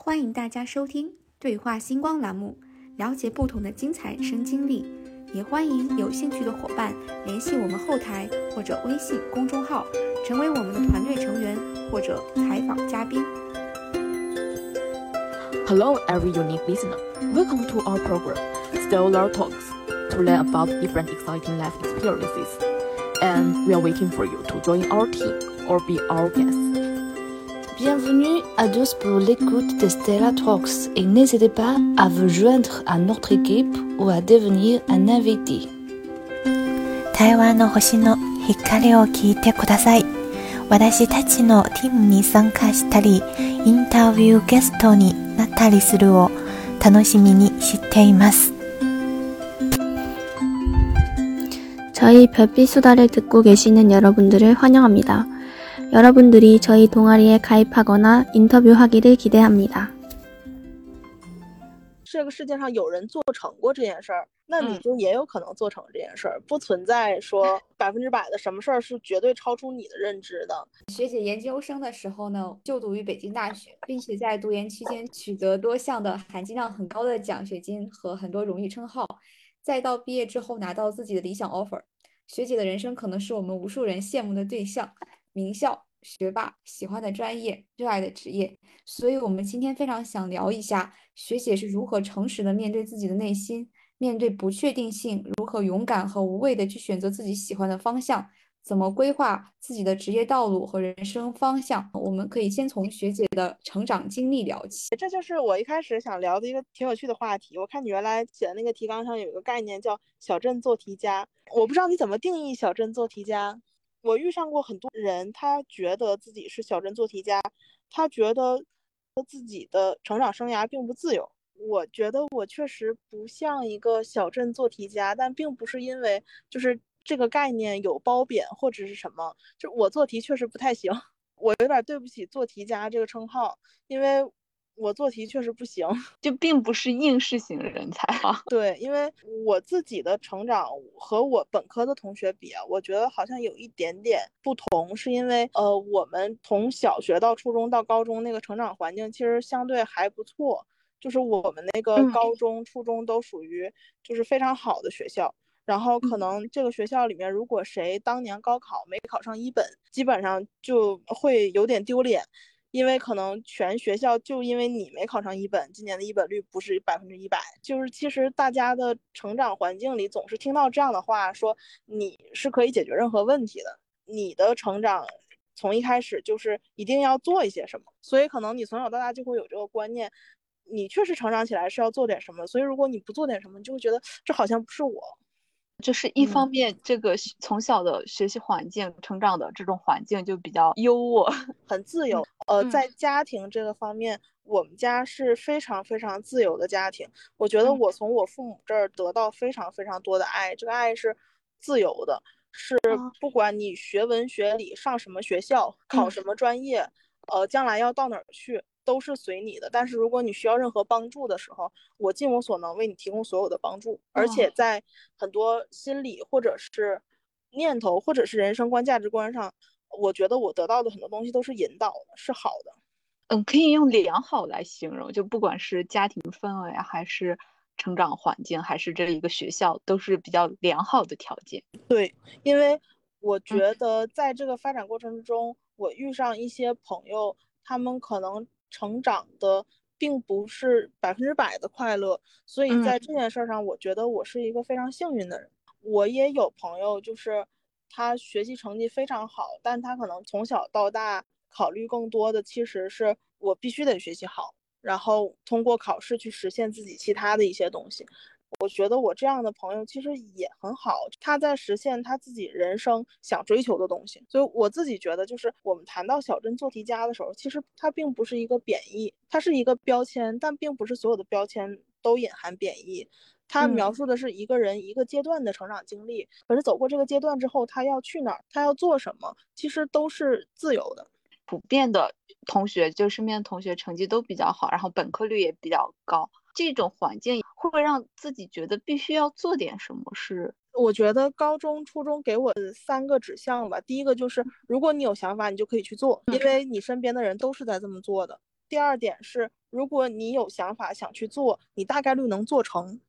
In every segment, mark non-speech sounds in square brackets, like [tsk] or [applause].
欢迎大家收听对话星光栏目，了解不同的精彩人生经历。也欢迎有兴趣的伙伴联系我们后台或者微信公众号，成为我们的团队成员或者采访嘉宾。Hello, every unique listener. Welcome to our program, Stellar Talks, to learn about different exciting life experiences. And we are waiting for you to join our team or be our guest. Bienvenue à tous pour l'écoute de Stella Talks et n'hésitez pas à vous joindre à notre équipe ou à devenir un invité. 台湾の星の光を聞いてください。私たちのティムに参加したり、インタビューゲストになったりするを楽しみにしています。 저희 별빛 수다를 듣고 계시는 여러분들을 환영합니다. 여러분들이 저희 동아리에 가입하거나 인터뷰하기를 기대합니다. 这个世界上有人做成过这件事儿，那你嗯就也有可能做成这件事儿，不存在说百分之百的什么事儿是绝对超出你的认知的。学姐研究生的时候呢，就读于北京大学，并且在读研期间取得多项的含金量很高的奖学金和很多荣誉称号，再到毕业之后拿到自己的理想 offer。学姐的人生可能是我们无数人羡慕的对象，名校、 学霸、喜欢的专业、热爱的职业。所以，我们今天非常想聊一下学姐是如何诚实的面对自己的内心，面对不确定性，如何勇敢和无畏的去选择自己喜欢的方向。怎么规划自己的职业道路和人生方向？我们可以先从学姐的成长经历聊起。这就是我一开始想聊的一个挺有趣的话题。我看你原来写的那个提纲上有一个概念叫“小镇做题家”，我不知道你怎么定义小镇做题家。我遇上过很多人，他觉得自己是小镇做题家，他觉得自己的成长生涯并不自由。我觉得我确实不像一个小镇做题家，但并不是因为就是这个概念有褒贬或者是什么，就我做题确实不太行，[laughs] 我有点对不起做题家这个称号，因为我做题确实不行。[laughs] 就并不是应试型人才啊。[laughs] 对，因为我自己的成长和我本科的同学比啊，我觉得好像有一点点不同，是因为呃，我们从小学到初中到高中那个成长环境其实相对还不错，就是我们那个嗯高中、初中都属于就是非常好的学校。然后可能这个学校里面，如果谁当年高考没考上一本，基本上就会有点丢脸，因为可能全学校就因为你没考上一本，今年的一本率不是百分之一百。就是其实大家的成长环境里总是听到这样的话，说你是可以解决任何问题的，你的成长从一开始就是一定要做一些什么，所以可能你从小到大就会有这个观念。你确实成长起来是要做点什么，所以如果你不做点什么，就会觉得这好像不是我。就是一方嗯面，这个从小的学习环境、成长的这种环境就比较优渥，[laughs] 很自由。呃，嗯在家庭这个方面，我们家是非常非常自由的家庭。我觉得嗯我从我父母这儿得到非常非常多的爱，这个爱是自由的，是哦不管你学文学理，上什么学校，考嗯什么专业，呃，将来要到哪儿去。都是随你的，但是如果你需要任何帮助的时候，我尽我所能为你提供所有的帮助，而且哦在很多心理或者是念头或者是人生观、价值观上，我觉得我得到的很多东西都是引导的，是好的。嗯，可以用良好来形容，就不管是家庭氛围啊，还是成长环境，还是这一个学校，都是比较良好的条件。对，因为我嗯觉得在这个发展过程之中，我遇上一些朋友，他们可能成长的并不是百分之百的快乐，所以在嗯这件事儿上，我觉得我是一个非常幸运的人。我也有朋友，就是他学习成绩非常好，但他可能从小到大考虑更多的其实是我必须得学习好，然后通过考试去实现自己其他的一些东西。我觉得我这样的朋友其实也很好，他在实现他自己人生想追求的东西。所以我自己觉得，就是我们谈到小镇做题家的时候，其实它并不是一个贬义，它是一个标签，但并不是所有的标签都隐含贬义。它描嗯述的是一个人一个阶段的成长经历，可是走过这个阶段之后，他要去哪儿，他要做什么，其实都是自由的。普遍的同学，就身边的同学成绩都比较好，然后本科率也比较高，这种环境会不会让自己觉得必须要做点什么事？我觉得高中、初中给我的三个指向吧。第一个就是，如果你有想法，你就可以去做，因为你身边的人都是在这么做的。第二点是，如果你有想法想去做，你大概率能做成。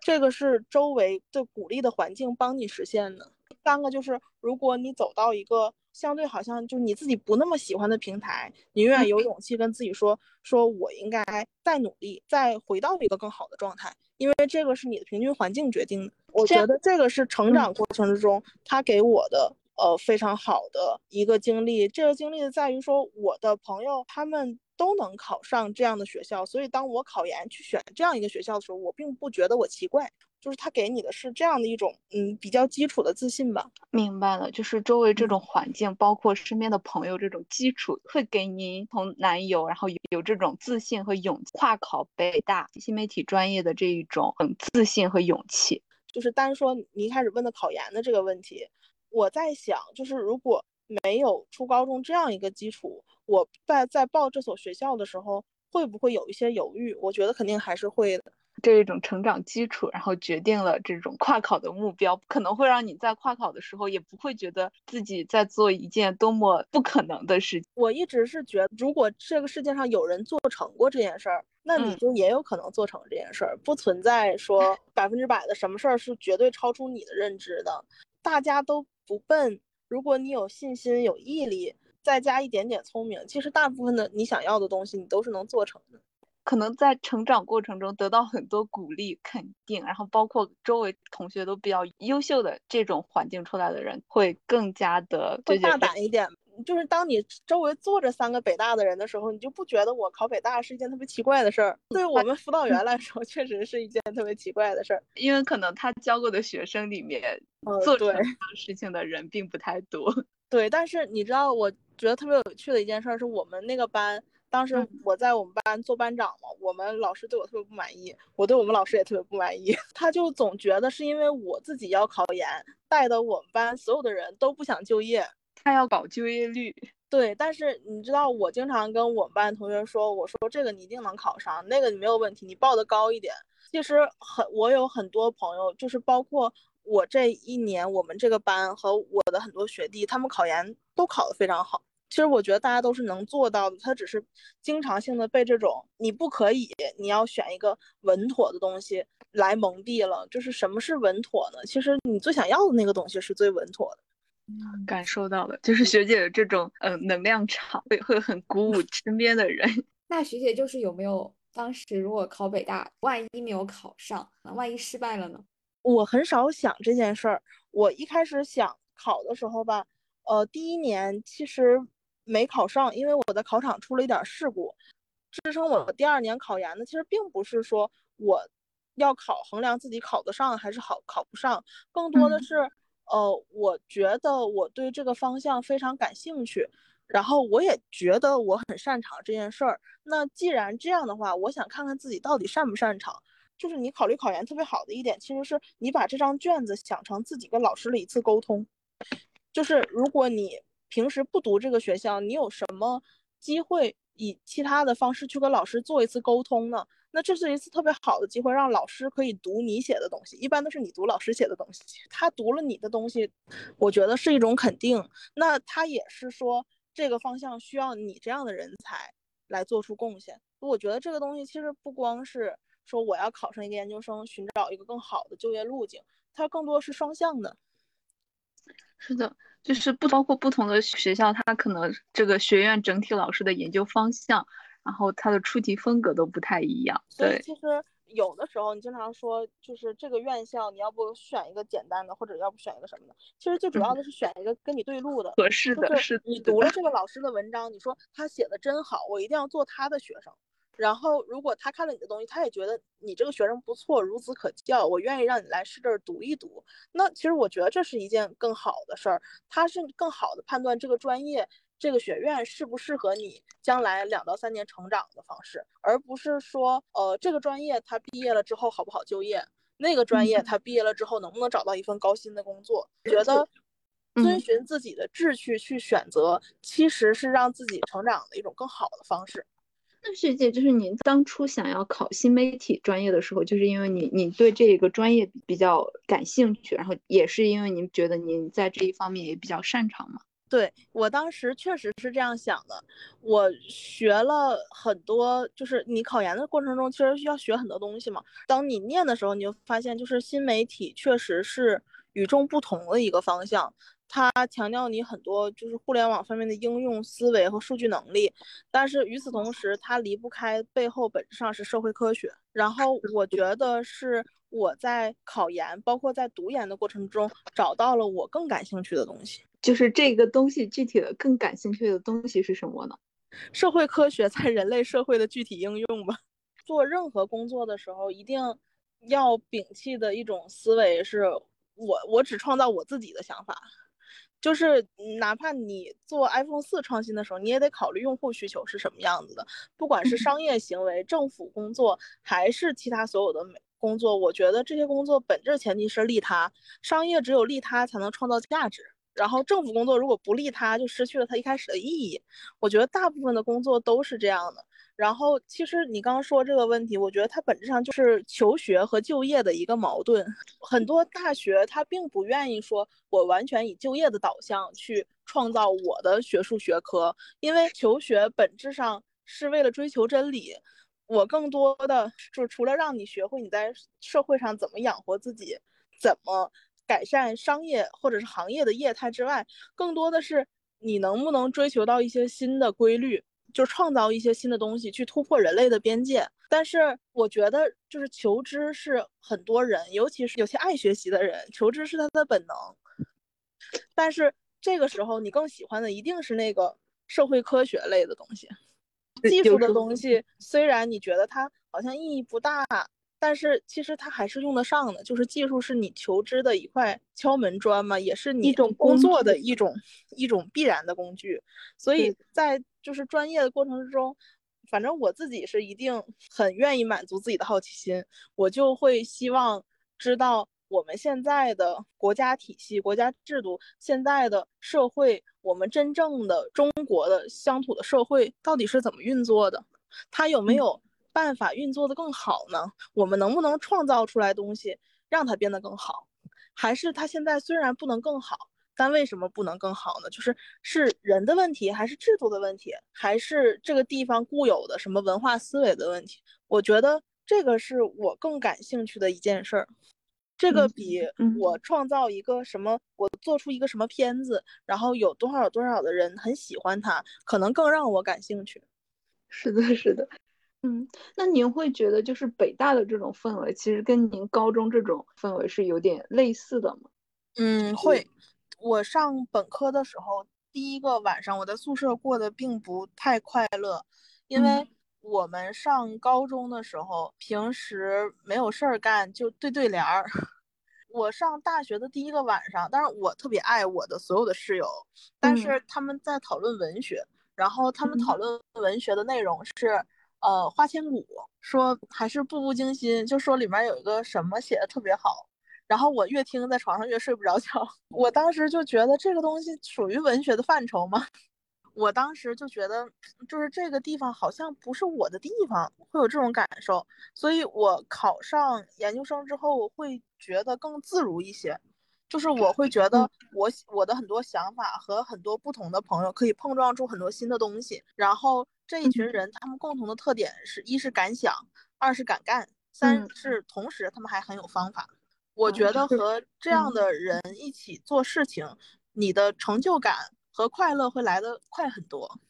这个是周围的鼓励的环境帮你实现的。第三个就是，如果你走到一个相对好像就是你自己不那么喜欢的平台，你永远有勇气跟自己说，说我应该再努力，再回到一个更好的状态，因为这个是你的平均环境决定的。我觉得这个是成长过程之中他给我的。呃，非常好的一个经历。这个经历在于说，我的朋友他们都能考上这样的学校，所以当我考研去选这样一个学校的时候，我并不觉得我奇怪。就是他给你的是这样的一种，嗯，比较基础的自信吧。明白了，就是周围这种环境，包括身边的朋友这种基础，会给您从男友，然后有有这种自信和勇气，跨考北大新媒体专业的这一种嗯自信和勇气。就是单说你一开始问的考研的这个问题。我在想，就是如果没有初高中这样一个基础，我在在报这所学校的时候，会不会有一些犹豫？我觉得肯定还是会的。这一种成长基础，然后决定了这种跨考的目标，可能会让你在跨考的时候，也不会觉得自己在做一件多么不可能的事情。我一直是觉得，如果这个世界上有人做成过这件事儿，那你就也有可能做成这件事儿。不存在说 [laughs] 百分之百的什么事儿是绝对超出你的认知的，大家都。不笨，如果你有信心、有毅力，再加一点点聪明，其实大部分的你想要的东西，你都是能做成的。可能在成长过程中得到很多鼓励、肯定，然后包括周围同学都比较优秀的这种环境出来的人，会更加的大胆一点。就是当你周围坐着三个北大的人的时候，你就不觉得我考北大是一件特别奇怪的事儿。对我们辅导员来说，确实是一件特别奇怪的事儿，因为可能他教过的学生里面做这样事情的人并不太多。[laughs] 对，但是你知道，我觉得特别有趣的一件事是我们那个班，当时我在我们班做班长嘛，我们老师对我特别不满意，我对我们老师也特别不满意。[laughs] 他就总觉得是因为我自己要考研，带的我们班所有的人都不想就业。他要搞就业率，对，但是你知道，我经常跟我们班同学说，我说这个你一定能考上，那个你没有问题，你报的高一点。其实很，我有很多朋友，就是包括我这一年，我们这个班和我的很多学弟，他们考研都考得非常好。其实我觉得大家都是能做到的，他只是经常性的被这种你不可以，你要选一个稳妥的东西来蒙蔽了。就是什么是稳妥呢？其实你最想要的那个东西是最稳妥的。感受到了，就是学姐的这种呃能量场会会很鼓舞 [laughs] 身边的人。[laughs] 那学姐就是有没有当时如果考北大，万一没有考上，万一失败了呢？我很少想这件事儿。我一开始想考的时候吧，呃，第一年其实没考上，因为我的考场出了一点事故。支撑我第二年考研的，其实并不是说我要考衡量自己考得上还是好考不上，更多的是。呃，我觉得我对这个方向非常感兴趣，然后我也觉得我很擅长这件事儿。那既然这样的话，我想看看自己到底擅不擅长。就是你考虑考研特别好的一点，其实是你把这张卷子想成自己跟老师的一次沟通。就是如果你平时不读这个学校，你有什么机会以其他的方式去跟老师做一次沟通呢？那这是一次特别好的机会，让老师可以读你写的东西。一般都是你读老师写的东西，他读了你的东西，我觉得是一种肯定。那他也是说，这个方向需要你这样的人才来做出贡献。我觉得这个东西其实不光是说我要考上一个研究生，寻找一个更好的就业路径，它更多是双向的。是的，就是不包括不同的学校，它可能这个学院整体老师的研究方向。然后它的出题风格都不太一样，对。其实有的时候你经常说，就是这个院校你要不选一个简单的，或者要不选一个什么的。其实最主要的是选一个跟你对路的，合适的。是你读了这个老师的文章，你说他写的真好，我一定要做他的学生。然后如果他看了你的东西，他也觉得你这个学生不错，孺子可教，我愿意让你来试这儿读一读。那其实我觉得这是一件更好的事儿，他是更好的判断这个专业。这个学院适不适合你将来两到三年成长的方式，而不是说，呃，这个专业他毕业了之后好不好就业，那个专业他毕业了之后能不能找到一份高薪的工作？觉得遵循自己的志趣去选择，其实是让自己成长的一种更好的方式。那学姐，就是您当初想要考新媒体专业的时候，就是因为你你对这个专业比较感兴趣，然后也是因为您觉得您在这一方面也比较擅长嘛？对我当时确实是这样想的，我学了很多，就是你考研的过程中，其实需要学很多东西嘛。当你念的时候，你就发现，就是新媒体确实是与众不同的一个方向。它强调你很多就是互联网方面的应用思维和数据能力，但是与此同时，它离不开背后本质上是社会科学。然后我觉得是我在考研，包括在读研的过程中，找到了我更感兴趣的东西。就是这个东西具体的更感兴趣的东西是什么呢？社会科学在人类社会的具体应用吧。做任何工作的时候，一定要摒弃的一种思维是我我只创造我自己的想法。就是哪怕你做 iPhone 四创新的时候，你也得考虑用户需求是什么样子的。不管是 [laughs] 商业行为、政府工作，还是其他所有的美工作，我觉得这些工作本质前提是利他。商业只有利他才能创造价值。然后政府工作如果不利他，就失去了它一开始的意义。我觉得大部分的工作都是这样的。然后其实你刚刚说这个问题，我觉得它本质上就是求学和就业的一个矛盾。很多大学它并不愿意说我完全以就业的导向去创造我的学术学科，因为求学本质上是为了追求真理。我更多的就除了让你学会你在社会上怎么养活自己，怎么。改善商业或者是行业的业态之外，更多的是你能不能追求到一些新的规律，就创造一些新的东西，去突破人类的边界。但是我觉得，就是求知是很多人，尤其是有些爱学习的人，求知是他的本能。但是这个时候，你更喜欢的一定是那个社会科学类的东西，技术的东西。虽然你觉得它好像意义不大。但是其实它还是用得上的，就是技术是你求知的一块敲门砖嘛，也是你一种工作的一种一种必然的工具。所以在就是专业的过程之中，反正我自己是一定很愿意满足自己的好奇心，我就会希望知道我们现在的国家体系、国家制度、现在的社会，我们真正的中国的乡土的社会到底是怎么运作的，它有没有？办法运作的更好呢？我们能不能创造出来东西，让它变得更好？还是它现在虽然不能更好，但为什么不能更好呢？就是是人的问题，还是制度的问题，还是这个地方固有的什么文化思维的问题？我觉得这个是我更感兴趣的一件事儿。这个比我创造一个什么，我做出一个什么片子，然后有多少多少的人很喜欢它，可能更让我感兴趣。是的，是的。嗯，那您会觉得就是北大的这种氛围，其实跟您高中这种氛围是有点类似的吗？嗯，会。我上本科的时候，第一个晚上我在宿舍过得并不太快乐，因为我们上高中的时候，平时没有事儿干就对对联儿。我上大学的第一个晚上，但是我特别爱我的所有的室友，但是他们在讨论文学，然后他们讨论文学的内容是。呃，花千骨说还是步步惊心，就说里面有一个什么写的特别好，然后我越听在床上越睡不着觉。[laughs] 我当时就觉得这个东西属于文学的范畴吗？[laughs] 我当时就觉得就是这个地方好像不是我的地方，会有这种感受。所以我考上研究生之后会觉得更自如一些，就是我会觉得我我的很多想法和很多不同的朋友可以碰撞出很多新的东西，然后。这一群人，他们共同的特点是一是敢想，二是敢干，三是同时他们还很有方法。我觉得和这样的人一起做事情，你的成就感和快乐会来得快很多。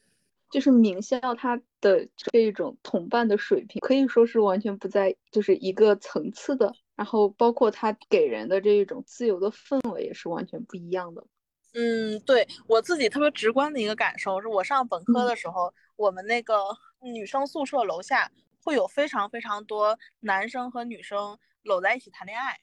就是名校它的这一种同伴的水平，可以说是完全不在就是一个层次的。然后包括他给人的这一种自由的氛围也是完全不一样的。嗯，对我自己特别直观的一个感受是，我上本科的。时候，我们那个女生宿舍楼下会有非常非常多男生和女生搂在一起谈恋爱，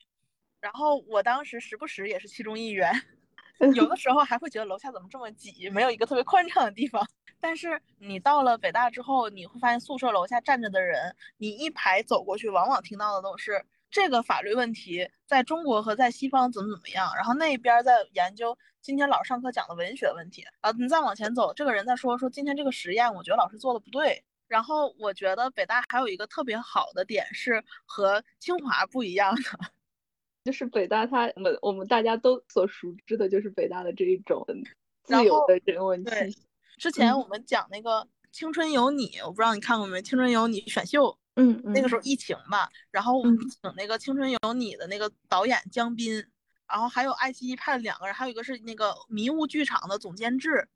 然后我当时时不时也是其中一员，[laughs] 有的时候还会觉得楼下怎么这么挤，没有一个特别宽敞的地方。但是你到了北大之后，你会发现宿舍楼下站着的人，你一排走过去，往往听到的都是这个法律问题在中国和在西方怎么怎么样，然后那边在研究。今天老师上课讲的文学问题啊，你再往前走，这个人在说说今天这个实验，我觉得老师做的不对。然后我觉得北大还有一个特别好的点是和清华不一样的，[laughs] 就是北大它我们我们大家都所熟知的就是北大的这一种自由的人文气息。之前我们讲那个《青春有你》，我不知道你看过没，《青春有你》选秀，嗯，那个时候疫情嘛，然后我们请那个《青春有你》的那个导演姜斌，然后还有爱奇艺派了两个人，还有一个是那个迷雾剧场的总监制。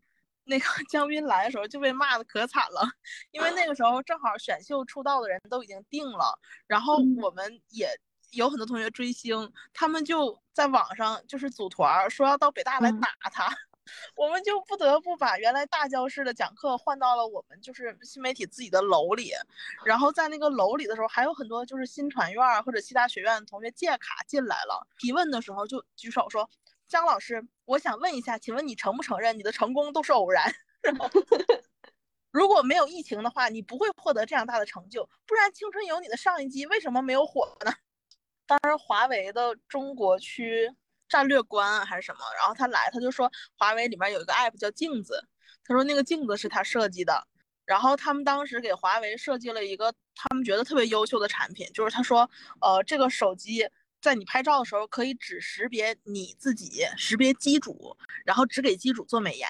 那个 [laughs] 姜斌来的时候就被骂的可惨了，因为那个时候正好选秀出道的人都已经定了，然后我们也有很多同学追星，他们就在网上就是组团说要到北大来打他，我们就不得不把原来大教室的讲课换到了我们就是新媒体自己的楼里，然后在那个楼里的时候，还有很多就是新传院或者其他学院的同学借卡进来了，提问的时候就举手说。张老师，我想问一下，请问你承不承认你的成功都是偶然？[laughs] [laughs] 如果没有疫情的话，你不会获得这样大的成就。不然，《青春有你》的上一季为什么没有火呢？当时华为的中国区战略观还是什么，然后他来，他就说华为里面有一个 app 叫镜子，他说那个镜子是他设计的。然后他们当时给华为设计了一个他们觉得特别优秀的产品，就是他说，呃，这个手机。在你拍照的时候，可以只识别你自己，识别机主，然后只给机主做美颜。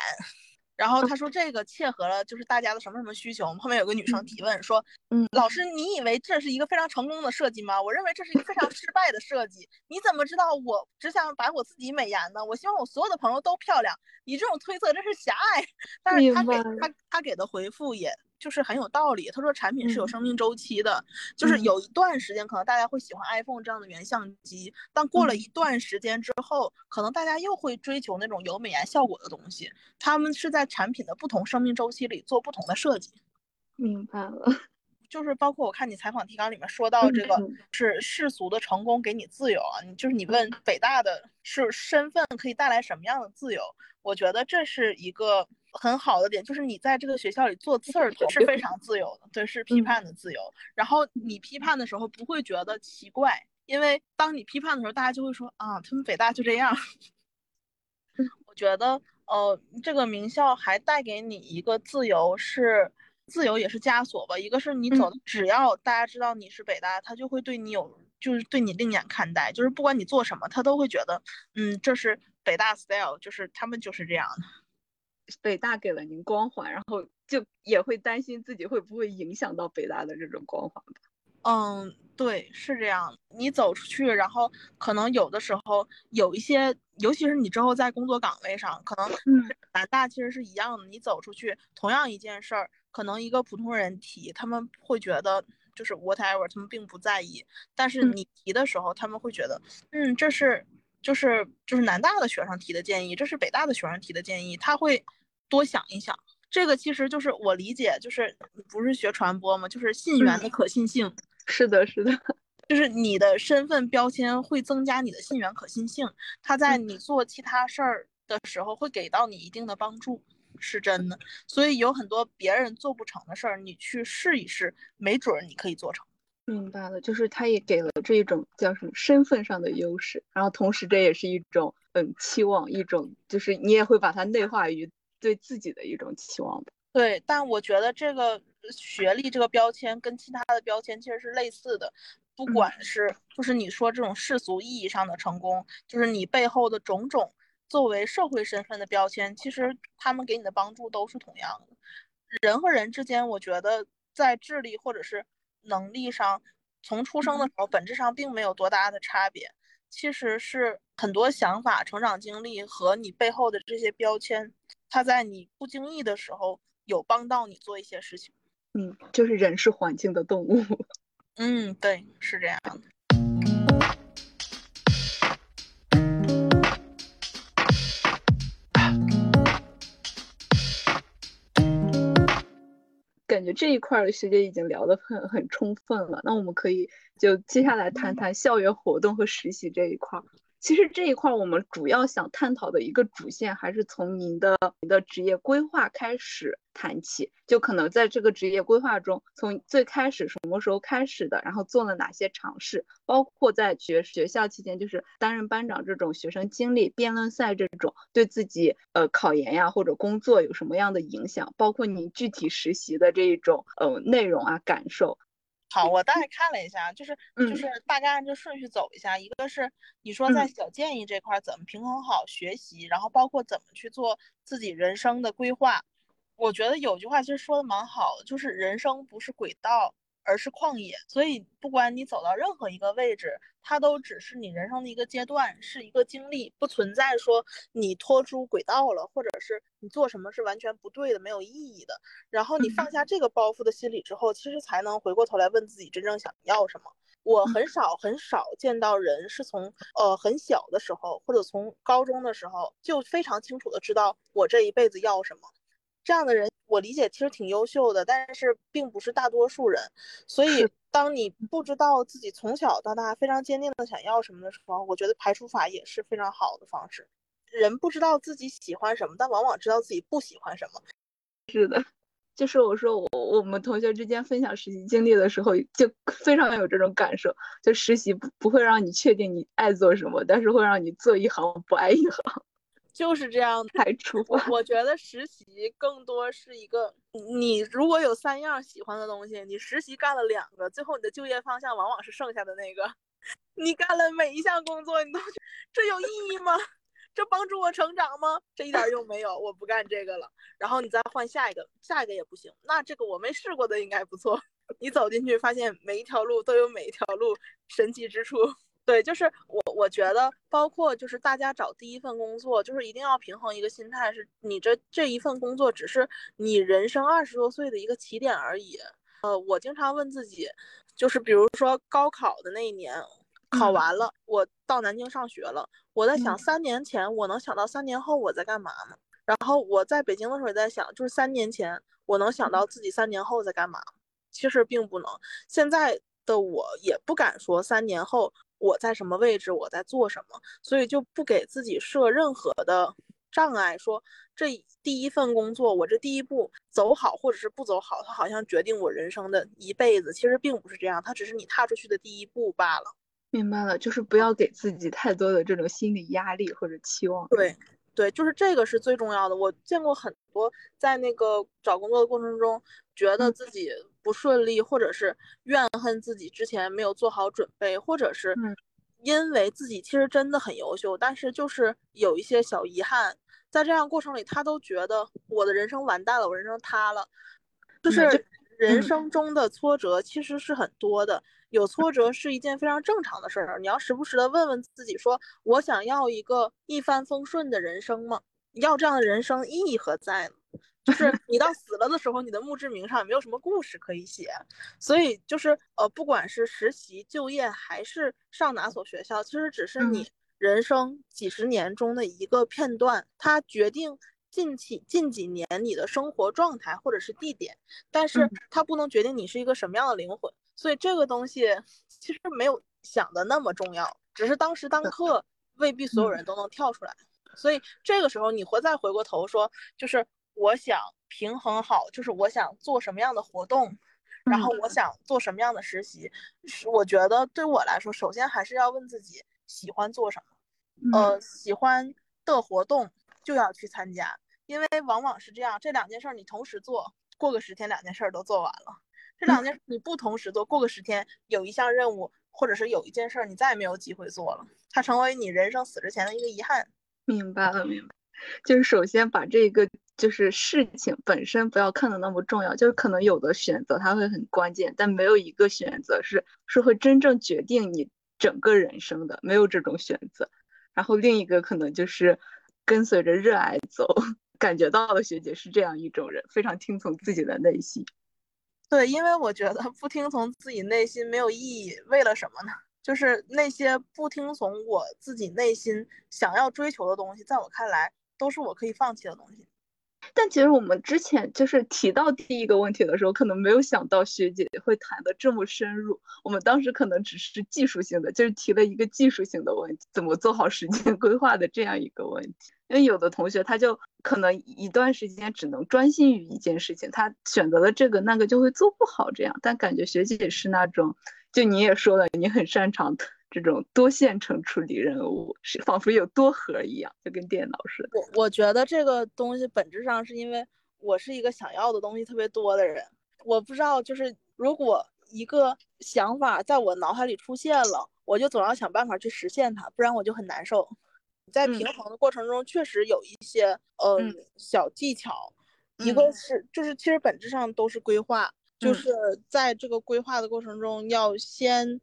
然后他说这个切合了就是大家的什么什么需求。我们后面有个女生提问说：“嗯，老师，你以为这是一个非常成功的设计吗？我认为这是一个非常失败的设计。你怎么知道我只想把我自己美颜呢？我希望我所有的朋友都漂亮。你这种推测真是狭隘。[laughs] 但是他给他他给的回复也。”就是很有道理。他说产品是有生命周期的，就是有一段时间可能大家会喜欢 iPhone 这样的原相机，但过了一段时间之后，可能大家又会追求那种有美颜效果的东西。他们是在产品的不同生命周期里做不同的设计。明白了，就是包括我看你采访提纲里面说到这个是世俗的成功给你自由啊，你就是你问北大的是身份可以带来什么样的自由？我觉得这是一个。很好的点就是你在这个学校里做刺儿头是非常自由的，对，是批判的自由。然后你批判的时候不会觉得奇怪，因为当你批判的时候，大家就会说啊，他们北大就这样。[laughs] 我觉得，呃，这个名校还带给你一个自由，是自由也是枷锁吧。一个是你走，只要大家知道你是北大，他就会对你有，就是对你另眼看待，就是不管你做什么，他都会觉得，嗯，这是北大 style，就是他们就是这样的。北大给了您光环，然后就也会担心自己会不会影响到北大的这种光环吧？嗯，对，是这样。你走出去，然后可能有的时候有一些，尤其是你之后在工作岗位上，可能南大其实是一样的。你走出去，同样一件事儿，可能一个普通人提，他们会觉得就是 whatever，他们并不在意。但是你提的时候，他们会觉得，嗯，这是就是就是南大的学生提的建议，这是北大的学生提的建议，他会。多想一想，这个其实就是我理解，就是不是学传播嘛，就是信源的可信性。[laughs] 是的，是的，[laughs] 就是你的身份标签会增加你的信源可信性，它在你做其他事儿的时候会给到你一定的帮助，是真的。所以有很多别人做不成的事儿，你去试一试，没准儿你可以做成。明白了，就是他也给了这一种叫什么身份上的优势，然后同时这也是一种嗯期望，一种就是你也会把它内化于。对自己的一种期望吧。对，但我觉得这个学历这个标签跟其他的标签其实是类似的，不管是就是你说这种世俗意义上的成功，就是你背后的种种作为社会身份的标签，其实他们给你的帮助都是同样的。人和人之间，我觉得在智力或者是能力上，从出生的时候本质上并没有多大的差别，其实是很多想法、成长经历和你背后的这些标签。他在你不经意的时候有帮到你做一些事情，嗯，就是人是环境的动物，[laughs] 嗯，对，是这样的。感觉这一块的学姐已经聊得很很充分了，那我们可以就接下来谈谈校园活动和实习这一块。其实这一块我们主要想探讨的一个主线，还是从您的您的职业规划开始谈起。就可能在这个职业规划中，从最开始什么时候开始的，然后做了哪些尝试，包括在学学校期间，就是担任班长这种学生经历、辩论赛这种，对自己呃考研呀或者工作有什么样的影响？包括您具体实习的这一种呃内容啊感受。好，我大概看了一下，就是嗯就是大概按照顺序走一下。一个是你说在嗯小建议这块儿怎么平衡好学习，然后包括怎么去做自己人生的规划。我觉得有句话其实说的蛮好的，就是人生不是轨道，而是旷野。所以不管你走到任何一个位置，它都只是你人生的一个阶段，是一个经历，不存在说你脱出轨道了，或者是你做什么是完全不对的、没有意义的。然后你放下这个包袱的心理之后，其实才能回过头来问自己真正想要什么。我很少很少见到人是从呃很小的时候，或者从高中的时候就非常清楚的知道我这一辈子要什么。这样的人，我理解其实挺优秀的，但是并不是大多数人。所以，当你不知道自己从小到大非常坚定的想要什么的时候，我觉得排除法也是非常好的方式。人不知道自己喜欢什么，但往往知道自己不喜欢什么。是的，就是我说我我们同学之间分享实习经历的时候，就非常有这种感受。就实习不不会让你确定你爱做什么，但是会让你做一行不爱一行。就是这样的。排除我觉得实习更多是一个，你如果有三样喜欢的东西，你实习干了两个，最后你的就业方向往往是剩下的那个。你干了每一项工作，你都觉得这有意义吗？这帮助我成长吗？这一点用没有，我不干这个了。然后你再换下一个，下一个也不行。那这个我没试过的应该不错。你走进去，发现每一条路都有每一条路神奇之处。对，就是我，我觉得包括就是大家找第一份工作，就是一定要平衡一个心态，是你这这一份工作只是你人生二十多岁的一个起点而已。呃，我经常问自己，就是比如说高考的那一年，考完了，我到南京上学了，我在想三年前我能想到三年后我在干嘛吗？然后我在北京的时候也在想，就是三年前我能想到自己三年后在干嘛？其实并不能。现在的我也不敢说三年后我在什么位置，我在做什么，所以就不给自己设任何的障碍，说这第一份工作我这第一步走好或者是不走好，它好像决定我人生的一辈子。其实并不是这样，它只是你踏出去的第一步罢了。明白了，就是不要给自己太多的这种心理压力或者期望。对，对，就是这个是最重要的。我见过很多在那个找工作的过程中，觉得自己不顺利，或者是怨恨自己之前没有做好准备，或者是嗯因为自己其实真的很优秀，但是就是有一些小遗憾，在这样过程里，他都觉得我的人生完蛋了，我人生塌了。就是人嗯生中的挫折其实是很多的，有挫折是一件非常正常的事儿。你要时不时的问问自己说，我想要一个一帆风顺的人生吗？要这样的人生意义何在呢？就是你到死了的时候，你的墓志铭上也没有什么故事可以写。所以就是呃，不管是实习、就业还是上哪所学校，其实只是你人生几十年中的一个片段，它决定近期近几年你的生活状态或者是地点，但是嗯它不能决定你是一个什么样的灵魂。所以这个东西其实没有想的那么重要，只是当时当刻未必所有人都能跳出来。所以这个时候你会再回过头说，就是我想平衡好，就是我想做什么样的活动，然后我想做什么样的实习，是我觉得对我来说，首先还是要问自己喜欢做什么，呃，喜欢的活动就要去参加，因为往往是这样，这两件事儿你同时做，过个十天两件事儿都做完了，这两件事你不同时做，过个十天有一项任务或者是有一件事儿你再也没有机会做了，它成为你人生死之前的一个遗憾。明白了，明白。就是首先把这个就是事情本身不要看得那么重要，就是可能有的选择它会很关键，但没有一个选择是是会真正决定你整个人生的，没有这种选择。然后另一个可能就是跟随着热爱走，感觉到了学姐是这样一种人，非常听从自己的内心。对，因为我觉得不听从自己内心没有意义，为了什么呢？就是那些不听从我自己内心想要追求的东西，在我看来都是我可以放弃的东西。但其实我们之前就是提到第一个问题的时候，可能没有想到学姐会谈的这么深入。我们当时可能只是技术性的，就是提了一个技术性的问题，怎么做好时间规划的这样一个问题。因为有的同学他就可能一段时间只能专心于一件事情，他选择了这个那个就会做不好这样。但感觉学姐是那种，就你也说了，你很擅长这种多线程处理任务，是仿佛有多核一样，就跟电脑似的。我我觉得这个东西本质上是因为我是一个想要的东西特别多的人。我不知道，就是如果一个想法在我脑海里出现了，我就总要想办法去实现它，不然我就很难受。在平衡的过程中，确实有一些嗯小技巧，一个是就是其实本质上都是规划，就是在这个规划的过程中，要先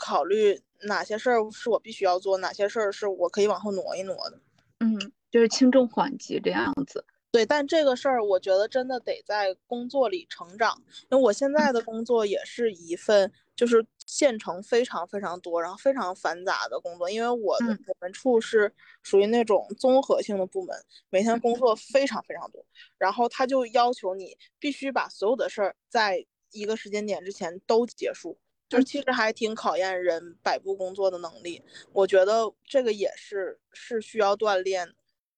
考虑哪些事儿是我必须要做，哪些事儿是我可以往后挪一挪的。嗯，就是轻重缓急这样子。对，但这个事儿我觉得真的得在工作里成长，因为我现在的工作也是一份就是线程非常非常多，然后非常繁杂的工作。因为我的我们处是属于那种综合性的部门，每天工作非常非常多，然后他就要求你必须把所有的事儿在一个时间点之前都结束，就是其实还挺考验人摆布工作的能力。我觉得这个也是是需要锻炼。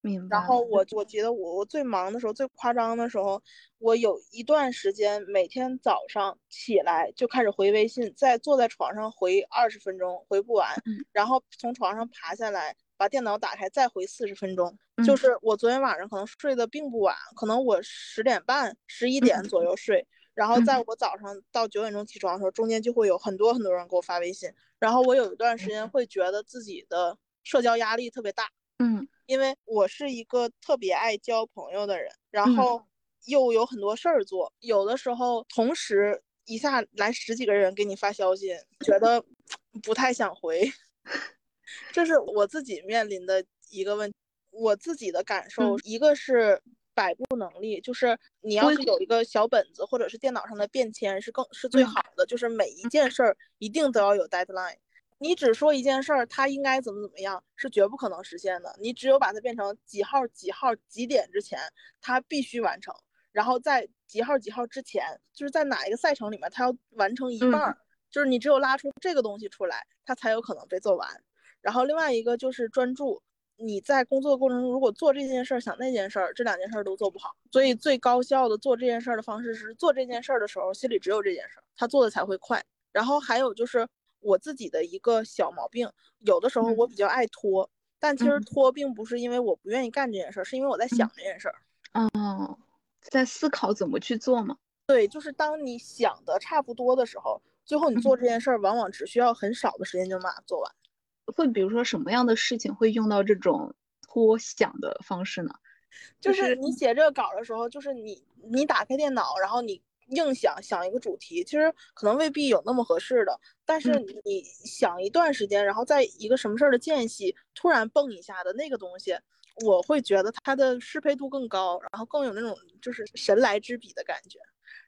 明白。然后我我觉得我我最忙的时候最夸张的时候，我有一段时间每天早上起来就开始回微信，再坐在床上回二十分钟回不完，然后从床上爬下来把电脑打开再回四十分钟。就是我昨天晚上可能睡得并不晚，可能我十点半十一点左右睡，然后在我早上到九点钟起床的时候，中间就会有很多很多人给我发微信，然后我有一段时间会觉得自己的社交压力特别大。嗯。因为我是一个特别爱交朋友的人，然后又有很多事儿做，有的时候同时一下来十几个人给你发消息，觉得 [tsk] 不太想回，[laughs] 这是我自己面临的一个问题。我自己的感受，一个是摆布能力，就是你要是有一个小本子或者是电脑上的便签是更是最好的，就是每一件事儿一定都要有 deadline。你只说一件事儿，它应该怎么怎么样，是绝不可能实现的。你只有把它变成几号几号几点之前，它必须完成。然后在几号几号之前，就是在哪一个赛程里面，它要完成一半儿。就是你只有拉出这个东西出来，它才有可能被做完。然后另外一个就是专注。你在工作的过程中，如果做这件事儿想那件事儿，这两件事儿都做不好。所以最高效的做这件事儿的方式是做这件事儿的时候心里只有这件事儿，他做的才会快。然后还有就是。我自己的一个小毛病，有的时候我比较爱拖，但其实拖并不是因为我不愿意干这件事儿，是因为我在想这件事儿。哦，在思考怎么去做吗？对，就是当你想的差不多的时候，最后你做这件事儿，往往只需要很少的时间就能把它做完。会比如说什么样的事情会用到这种脱想的方式呢？[laughs] 就是你写这个稿的时候，就是你你打开电脑，然后你。硬想想一个主题，其实可能未必有那么合适的。但是你想一段时间，然后在一个什么事儿的间隙突然蹦一下的那个东西，我会觉得它的适配度更高，然后更有那种就是神来之笔的感觉。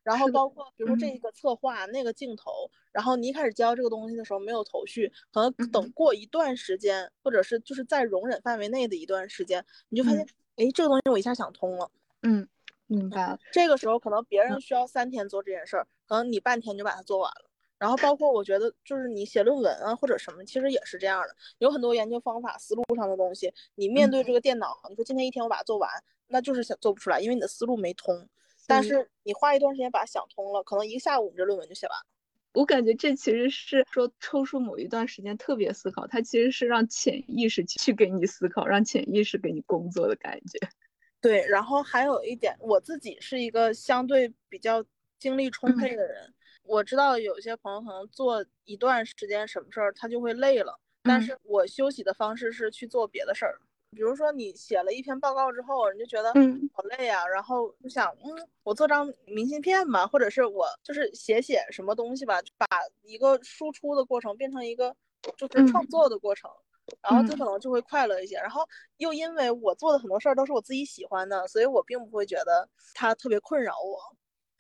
然后包括比如说这个策划那个镜头，然后你一开始教这个东西的时候没有头绪，可能等过一段时间，或者是就是在容忍范围内的一段时间，你就发现，哎，这个东西我一下想通了。嗯。明白了，这个时候可能别人需要三天做这件事儿，可能你半天就把它做完了。然后包括我觉得，就是你写论文啊或者什么，其实也是这样的。有很多研究方法、思路上的东西，你面对这个电脑，你说今天一天我把它做完，那就是想做不出来，因为你的思路没通。但是你花一段时间把它想通了，可能一个下午你这论文就写完了。我感觉这其实是说抽出某一段时间特别思考，它其实是让潜意识去给你思考，让潜意识给你工作的感觉。[laughs] 对，然后还有一点，我自己是一个相对比较精力充沛的人。我知道有些朋友可能做一段时间什么事儿，他就会累了。但是我休息的方式是去做别的事儿，比如说你写了一篇报告之后，你就觉得嗯好累啊，然后就想嗯我做张明信片吧，或者是我就是写写什么东西吧，把一个输出的过程变成一个就是创作的过程。然后就可能就会快乐一些，然后又因为我做的很多事儿都是我自己喜欢的，所以我并不会觉得它特别困扰我。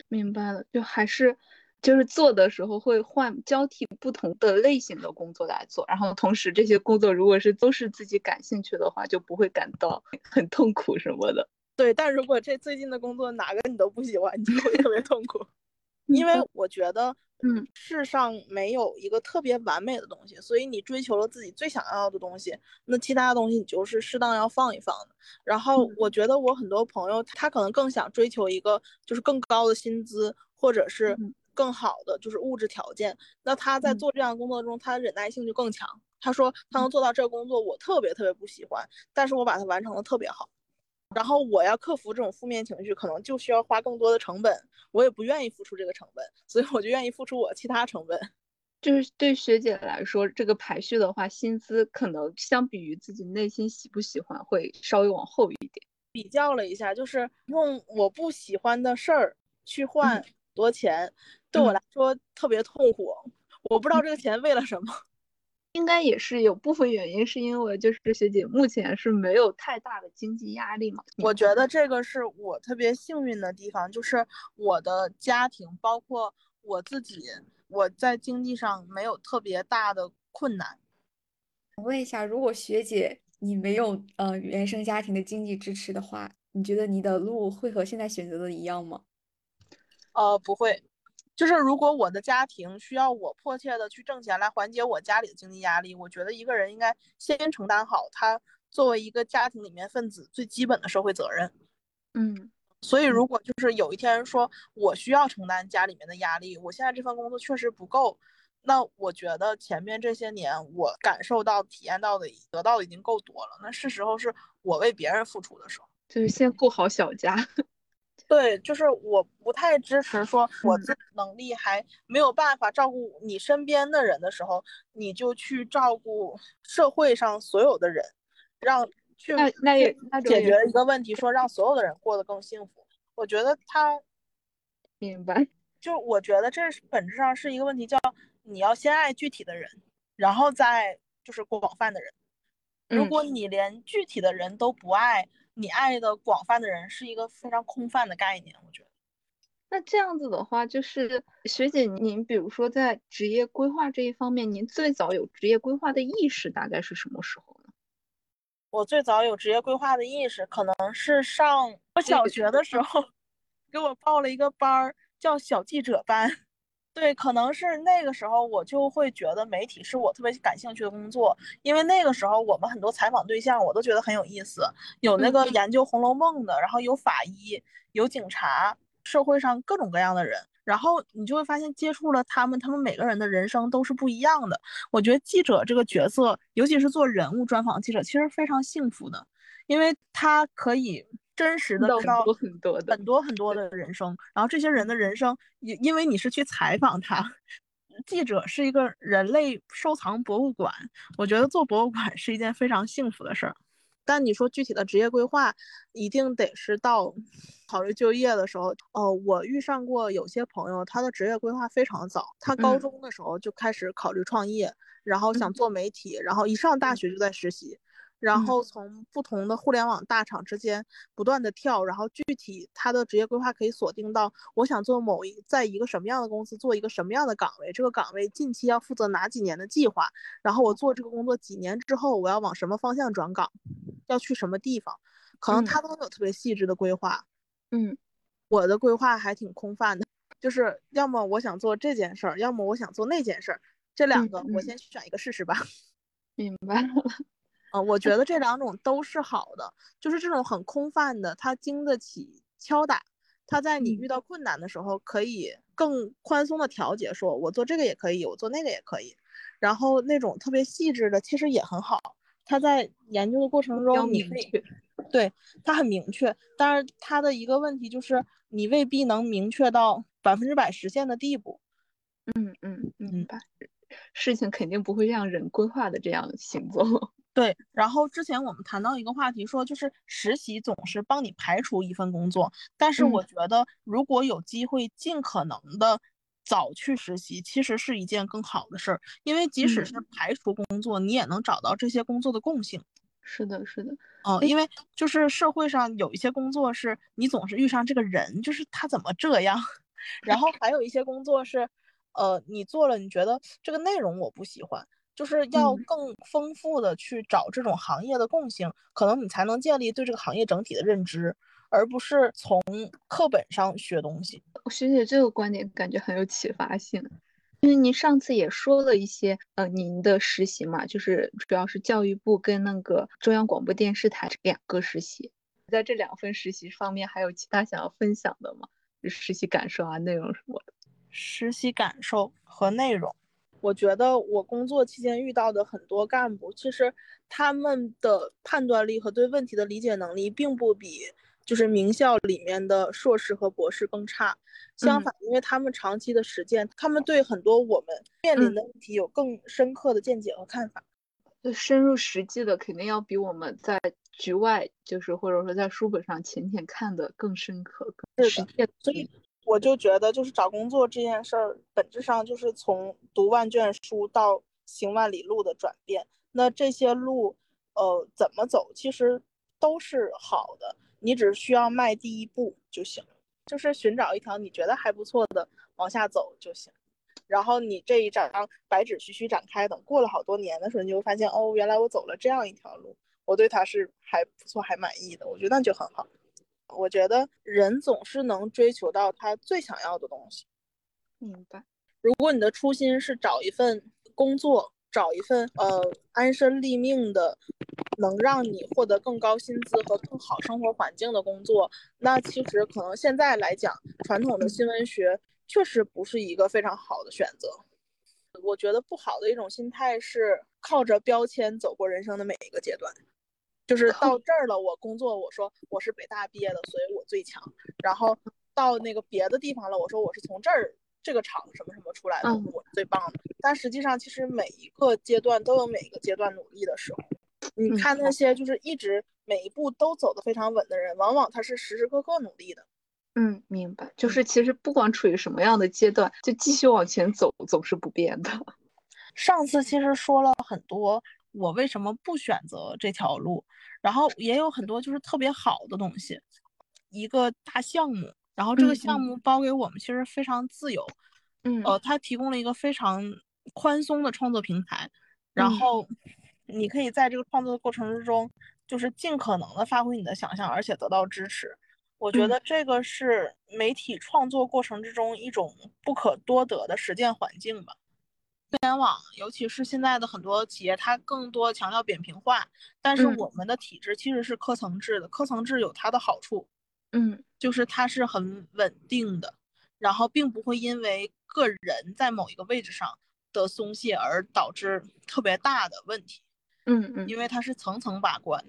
明白了，就还是就是做的时候会换交替不同的类型的工作来做，然后同时这些工作如果是都是自己感兴趣的话，就不会感到很痛苦什么的。对，但如果这最近的工作哪个你都不喜欢，你就会特别痛苦。[laughs] 因为我觉得，嗯，世上没有一个特别完美的东西，所以你追求了自己最想要的东西，那其他的东西你就是适当要放一放的。然后我觉得我很多朋友，他可能更想追求一个就是更高的薪资，或者是更好的就是物质条件。那他在做这样工作中，他的忍耐性就更强。他说他能做到这个工作，我特别特别不喜欢，但是我把它完成的特别好。然后我要克服这种负面情绪，可能就需要花更多的成本，我也不愿意付出这个成本，所以我就愿意付出我其他成本。[laughs] 就是对学姐来说，这个排序的话，薪资可能相比于自己内心喜不喜欢，会稍微往后一点。比较了一下，就是用我不喜欢的事儿去换多钱，对我来说特别痛苦。我不知道这个钱为了什么。[laughs] 应该也是有部分原因，是因为就是学姐目前是没有太大的经济压力嘛。我觉得这个是我特别幸运的地方，就是我的家庭，包括我自己，我在经济上没有特别大的困难。我问一下，如果学姐你没有呃原生家庭的经济支持的话，你觉得你的路会和现在选择的一样吗？呃，不会。就是如果我的家庭需要我迫切的去挣钱来缓解我家里的经济压力，我觉得一个人应该先承担好他作为一个家庭里面分子最基本的社会责任。嗯，所以如果就是有一天说我需要承担家里面的压力，我现在这份工作确实不够，那我觉得前面这些年我感受到、体验到的、得到的已经够多了，那是时候是我为别人付出的时候，就是先顾好小家。对，就是我不太支持说我自己能力还没有办法照顾你身边的人的时候，你就去照顾社会上所有的人，让去那那也那解决一个问题，说让所有的人过得更幸福。我觉得他 [laughs] 明白，就我觉得这是本质上是一个问题，叫你要先爱具体的人，然后再就是广泛的人。如果你连具体的人都不爱。你爱的广泛的人是一个非常空泛的概念，我觉得。那这样子的话，就是学姐，您比如说在职业规划这一方面，您最早有职业规划的意识大概是什么时候呢？我最早有职业规划的意识，可能是上我小学的时候，给我报了一个班儿，叫小记者班。对，可能是那个时候我就会觉得媒体是我特别感兴趣的工作，因为那个时候我们很多采访对象我都觉得很有意思，有那个研究《红楼梦》的，然后有法医，有警察，社会上各种各样的人，然后你就会发现接触了他们，他们每个人的人生都是不一样的。我觉得记者这个角色，尤其是做人物专访记者，其实非常幸福的，因为他可以。真实的知道很多很多很多的人生，然后这些人的人生，因因为你是去采访他，记者是一个人类收藏博物馆，我觉得做博物馆是一件非常幸福的事儿。但你说具体的职业规划，一定得是到考虑就业的时候。哦，我遇上过有些朋友，他的职业规划非常早，他高中的时候就开始考虑创业，然后想做媒体，然后一上大学就在实习。然后从不同的互联网大厂之间不断的跳，然后具体他的职业规划可以锁定到我想做某一在一个什么样的公司做一个什么样的岗位，这个岗位近期要负责哪几年的计划，然后我做这个工作几年之后我要往什么方向转岗，要去什么地方，可能他都有特别细致的规划。嗯，我的规划还挺空泛的，就是要么我想做这件事儿，要么我想做那件事儿，这两个我先选一个试试吧。明白了。嗯，我觉得这两种都是好的，就是这种很空泛的，它经得起敲打，它在你遇到困难的时候可以更宽松的调节，说我做这个也可以，我做那个也可以。然后那种特别细致的，其实也很好，它在研究的过程中你可以，对，它很明确，但是它的一个问题就是你未必能明确到百分之百实现的地步。嗯嗯，明白，事情肯定不会像人规划的这样行走。对，然后之前我们谈到一个话题，说就是实习总是帮你排除一份工作，但是我觉得如果有机会，尽可能的早去实习，其实是一件更好的事儿，因为即使是排除工作，你也能找到这些工作的共性。是的，是的，嗯，因为就是社会上有一些工作是你总是遇上这个人，就是他怎么这样，[laughs] 然后还有一些工作是，呃，你做了你觉得这个内容我不喜欢。就是要更丰富的去找这种行业的共性，可能你才能建立对这个行业整体的认知，而不是从课本上学东西。学姐这个观点感觉很有启发性，因为您上次也说了一些，呃，您的实习嘛，就是主要是教育部跟那个中央广播电视台两个实习，在这两份实习方面，还有其他想要分享的吗？实习感受啊，内容什么的。实习感受和内容。我觉得我工作期间遇到的很多干部，其实他们的判断力和对问题的理解能力，并不比就是名校里面的硕士和博士更差。相反，因为他们长期的实践，他们对很多我们面临的问题有更深刻的见解和看法。就深入实际的，肯定要比我们在局外，就是或者说在书本上浅浅看的更深刻、更实践。所以我就觉得，就是找工作这件事儿，本质上就是从读万卷书到行万里路的转变。那这些路，呃，怎么走，其实都是好的，你只需要迈第一步就行，就是寻找一条你觉得还不错的往下走就行。然后你这一张白纸徐徐展开，等过了好多年的时候，你就会发现，哦，原来我走了这样一条路，我对它是还不错、还满意的。我觉得那就很好。我觉得人总是能追求到他最想要的东西。明白。如果你的初心是找一份工作，找一份呃安身立命的，能让你获得更高薪资和更好生活环境的工作，那其实可能现在来讲，传统的新闻学。确实不是一个非常好的选择。我觉得不好的一种心态是靠着标签走过人生的每一个阶段，就是到这儿了，我工作，我说我是北大毕业的，所以我最强。然后到那个别的地方了，我说我是从这儿这个厂什么什么出来的，我最棒的。但实际上，其实每一个阶段都有每一个阶段努力的时候。你看那些就是一直每一步都走得非常稳的人，往往他是时时刻刻努力的。嗯，明白。就是其实不管处于什么样的阶段，就继续往前走，总是不变的。[laughs] 上次其实说了很多，我为什么不选择这条路，然后也有很多就是特别好的东西，一个大项目，然后这个项目包给我们其实非常自由，嗯，呃，它提供了一个非常宽松的创作平台，然后你可以在这个创作的过程之中，就是尽可能的发挥你的想象，而且得到支持。我觉得这个是媒体创作过程之中一种不可多得的实践环境吧。互联网，尤其是现在的很多企业，它更多强调扁平化，但是我们的体制其实是科层制的。科层制有它的好处，嗯，就是它是很稳定的，然后并不会因为个人在某一个位置上的松懈而导致特别大的问题。嗯嗯，因为它是层层把关。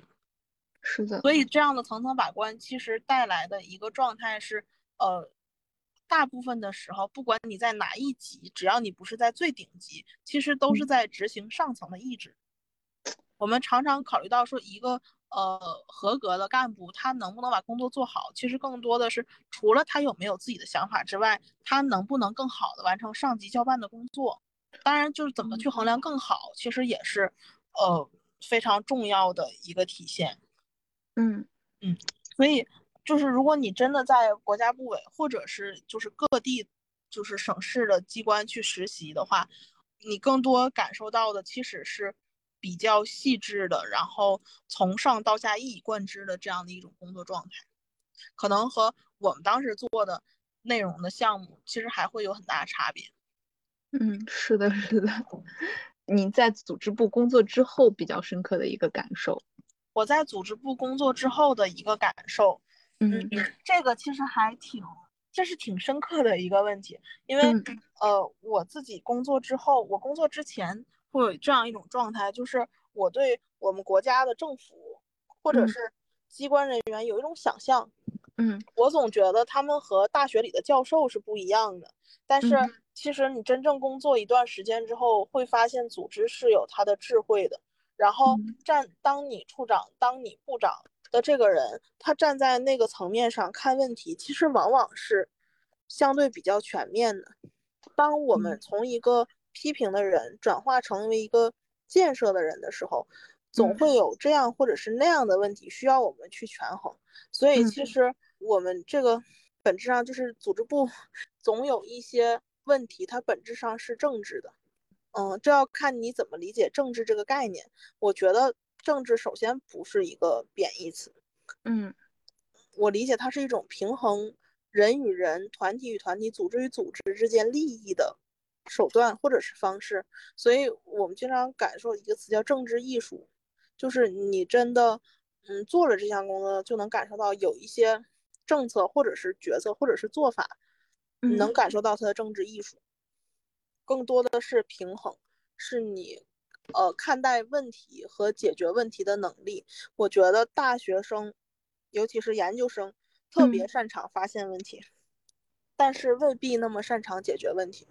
是的，所以这样的层层把关，其实带来的一个状态是，呃，大部分的时候，不管你在哪一级，只要你不是在最顶级，其实都是在执行上层的意志。我们常常考虑到说，一个呃合格的干部，他能不能把工作做好，其实更多的是除了他有没有自己的想法之外，他能不能更好的完成上级交办的工作。当然，就是怎么去衡量更好，其实也是呃非常重要的一个体现。嗯嗯，所以就是如果你真的在国家部委或者是就是各地就是省市的机关去实习的话，你更多感受到的其实是比较细致的，然后从上到下一以贯之的这样的一种工作状态，可能和我们当时做的内容的项目其实还会有很大的差别。嗯，是的，是的。[laughs] 你在组织部工作之后比较深刻的一个感受。我在组织部工作之后的一个感受，嗯，这个其实还挺，这是挺深刻的一个问题，因为呃，我自己工作之后，我工作之前会有这样一种状态，就是我对我们国家的政府或者是机关人员有一种想象，嗯，我总觉得他们和大学里的教授是不一样的，但是其实你真正工作一段时间之后，会发现组织是有它的智慧的。然后站当你处长、当你部长的这个人，他站在那个层面上看问题，其实往往是相对比较全面的。当我们从一个批评的人转化成为一个建设的人的时候，总会有这样或者是那样的问题需要我们去权衡。所以，其实我们这个本质上就是组织部总有一些问题，它本质上是政治的。嗯，这要看你怎么理解政治这个概念。我觉得政治首先不是一个贬义词，嗯，我理解它是一种平衡人与人、团体与团体、组织与组织之间利益的手段或者是方式。所以我们经常感受一个词叫政治艺术，就是你真的嗯做了这项工作，就能感受到有一些政策或者是决策或者是做法，能感受到它的政治艺术。更多的是平衡，是你呃看待问题和解决问题的能力。我觉得大学生，尤其是研究生，特别擅长发现问题，但是未必那么擅长解决问题。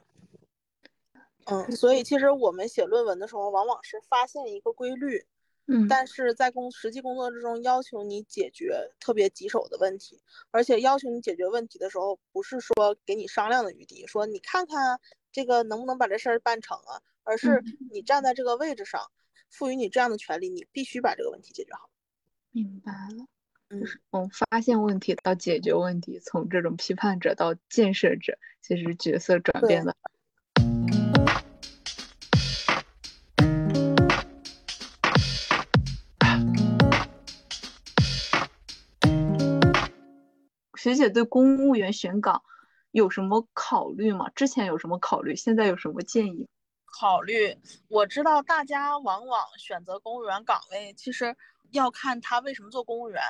嗯，所以其实我们写论文的时候，往往是发现一个规律。嗯，但是在工实际工作之中，要求你解决特别棘手的问题，而且要求你解决问题的时候，不是说给你商量的余地，说你看看这个能不能把这事儿办成啊，而是你站在这个位置上，赋予你这样的权利，你必须把这个问题解决好。明白了，嗯就是从发现问题到解决问题，从这种批判者到建设者，其实角色转变了。[clears throat] 学姐对公务员选岗有什么考虑吗？之前有什么考虑？现在有什么建议？考虑，我知道大家往往选择公务员岗位，其实要看他为什么做公务员，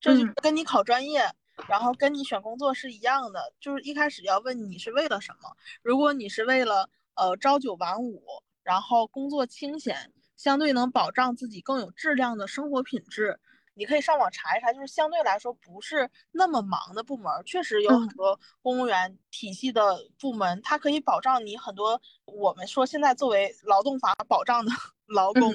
这就嗯跟你考专业，然后跟你选工作是一样的，就是一开始要问你是为了什么。如果你是为了呃朝九晚五，然后工作清闲，相对能保障自己更有质量的生活品质。你可以上网查一查，就是相对来说不是那么忙的部门儿，确实有很嗯。多公务员体系的部门，它可以保障你很多我们说现在作为劳动法保障的 [laughs] 劳工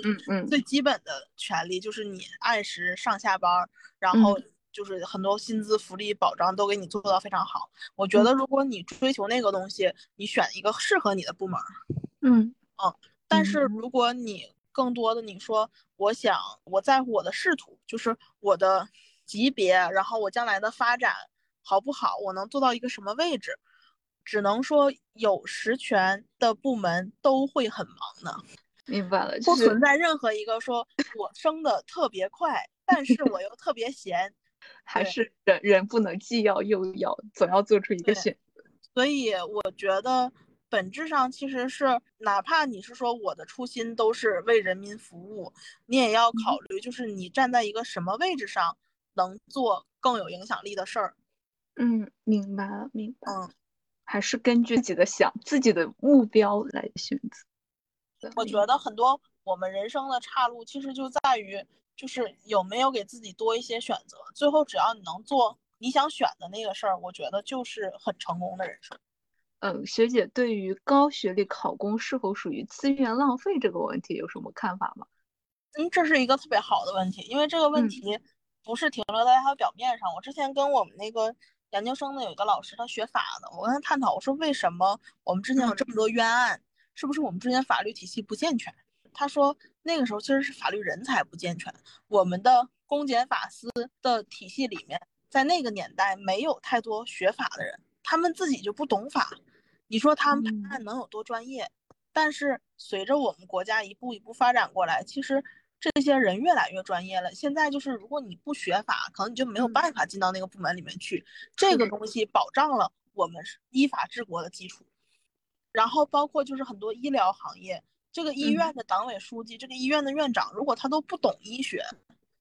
最基本的权利，就是你按时上下班儿，然后就是很多薪资福利保障都给你做到非常好。我觉得如果你追求那个东西，你选一个适合你的部门儿，嗯但是嗯。如果你更多的你说，我想我在乎我的仕途，就是我的级别，然后我将来的发展好不好，我能做到一个什么位置，只能说有实权的部门都会很忙的，明白了，就是不存在任何一个说我升的特别快，但是我又特别闲，[laughs] 还是人人不能既要又要，总要做出一个选择。所以我觉得本质上其实是，哪怕你是说我的初心都是为人民服务，你也要考虑，就是你站在一个什么位置上能做更有影响力的事儿。嗯，明白了，明白。嗯，还是根据自己的想自己的目标来选择。我觉得很多我们人生的岔路，其实就在于就是有没有给自己多一些选择。最后只要你能做你想选的那个事儿，我觉得就是很成功的人生。嗯，学姐对于高学历考公是否属于资源浪费这个问题有什么看法吗？嗯，这是一个特别好的问题，因为这个问嗯题不是停留在它表面上。我之前跟我们那个研究生的有一个老师，他学法的，我跟他探讨，我说为什么我们之前有这么多冤案，是不是我们之前法律体系不健全？他说那个时候其实是法律人才不健全，我们的公检法司的体系里面，在那个年代没有太多学法的人，他们自己就不懂法。你说他们嗯判案能有多专业？但是随着我们国家一步一步发展过来，其实这些人越来越专业了。现在就是，如果你不学法，可能你就没有嗯办法进到那个部门里面去。这个东西保障了我们是依法治国的基础。然后包括就是很多医疗行业，这个医嗯院的党委书记，这个医院的院长，如果他都不懂医学，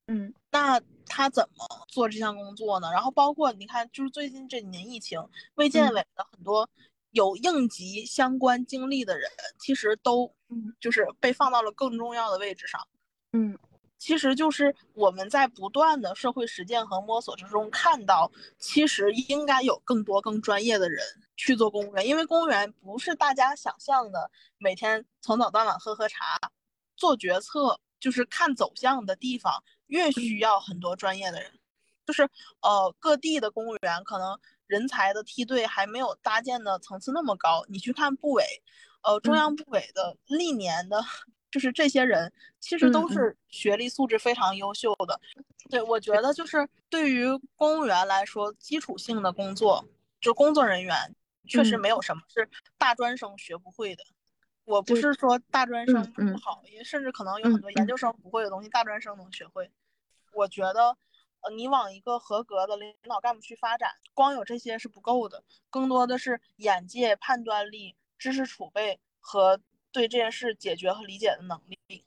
嗯那他怎么做这项工作呢？然后包括你看，就是最近这几年疫情，卫健委的很多有应急相关经历的人，其实都嗯就是被放到了更重要的位置上。嗯其实就是我们在不断的社会实践和摸索之中看到，其实应该有更多更专业的人去做公务员，因为公务员不是大家想象的每天从早到晚喝喝茶，做决策就是看走向的地方，越需要很多专业的人。就是呃各地的公务员可能人才的梯队还没有搭建的层次那么高，你去看部委，呃中央部委的历年的。[laughs] 就是这些人其实都是学历素质非常优秀的，对我觉得就是对于公务员来说，基础性的工作，就工作人员确实嗯没有什么是大专生学不会的。我不是说大专生嗯不好，因为甚至可能有嗯很多研嗯究生不会的东西，大专生能学会。我觉得，呃，你往一个合格的领导干部去发展，光有这些是不够的，更多的是眼界、判断力、知识储备和对这件事解决和理解的能力。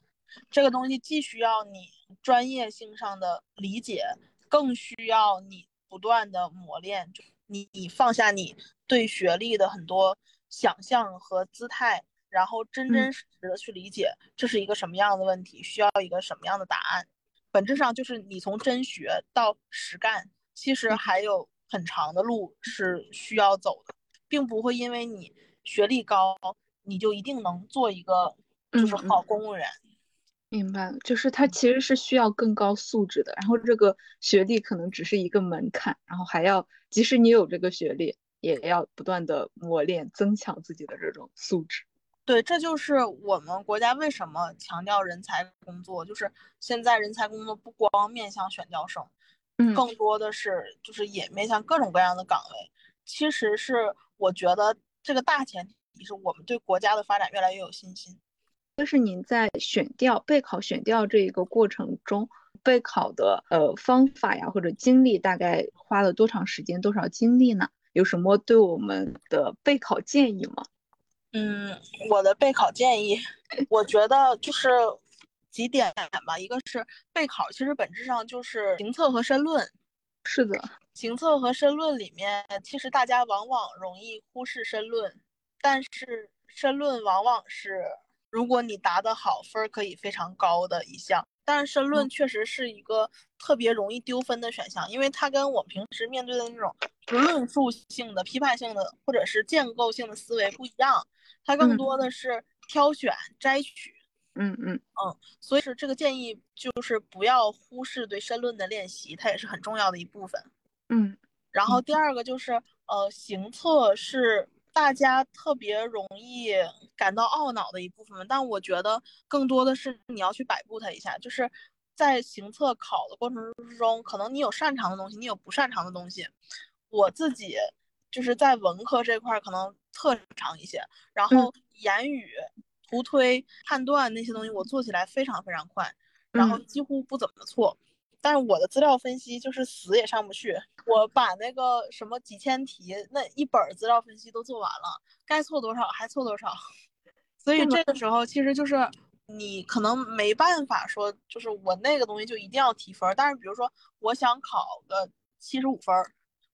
这个东西既需要你专业性上的理解，更需要你不断的磨练。就你你放下你对学历的很多想象和姿态，然后真真实实的去理解这是一个什么样的问题，需要一个什么样的答案。本质上就是你从真学到实干，其实还有很长的路是需要走的，并不会因为你学历高，你就一定能做一个就是好公务员。明白了，就是它其实是需要更高素质的，然后这个学历可能只是一个门槛，然后还要即使你有这个学历，也要不断的磨练，增强自己的这种素质。对，这就是我们国家为什么强调人才工作，就是现在人才工作不光面向选调生，嗯，更多的是就是也面向各种各样的岗位。其实是我觉得这个大前提是我们对国家的发展越来越有信心。就是您在选调备考选调这一个过程中，备考的呃方法呀或者经历，大概花了多长时间、多少精力呢？有什么对我们的备考建议吗？嗯，我的备考建议，我觉得就是几点吧。一个是备考，其实本质上就是行测和申论。是的，行测和申论里面，其实大家往往容易忽视申论，但是申论往往是。如果你答得好，分儿可以非常高的一项，但是申论确实是一个特别容易丢分的选项，因为它跟我们平时面对的那种论述性的、批判性的或者是建构性的思维不一样，它更多的是挑选、摘取。嗯嗯嗯，所以是这个建议就是不要忽视对申论的练习，它也是很重要的一部分。嗯，然后第二个就是呃，行测是。大家特别容易感到懊恼的一部分，但我觉得更多的是你要去摆布它一下，就是在行测考的过程之中，可能你有擅长的东西，你有不擅长的东西。我自己就是在文科这块可能特长一些，然后言语、图推、判断那些东西我做起来非常非常快，然后几乎不怎么错。但是我的资料分析就是死也上不去，我把那个什么几千题那一本资料分析都做完了，该错多少还错多少，[laughs] 所以这个时候其实就是你可能没办法说，就是我那个东西就一定要提分。但是比如说我想考个七十五分，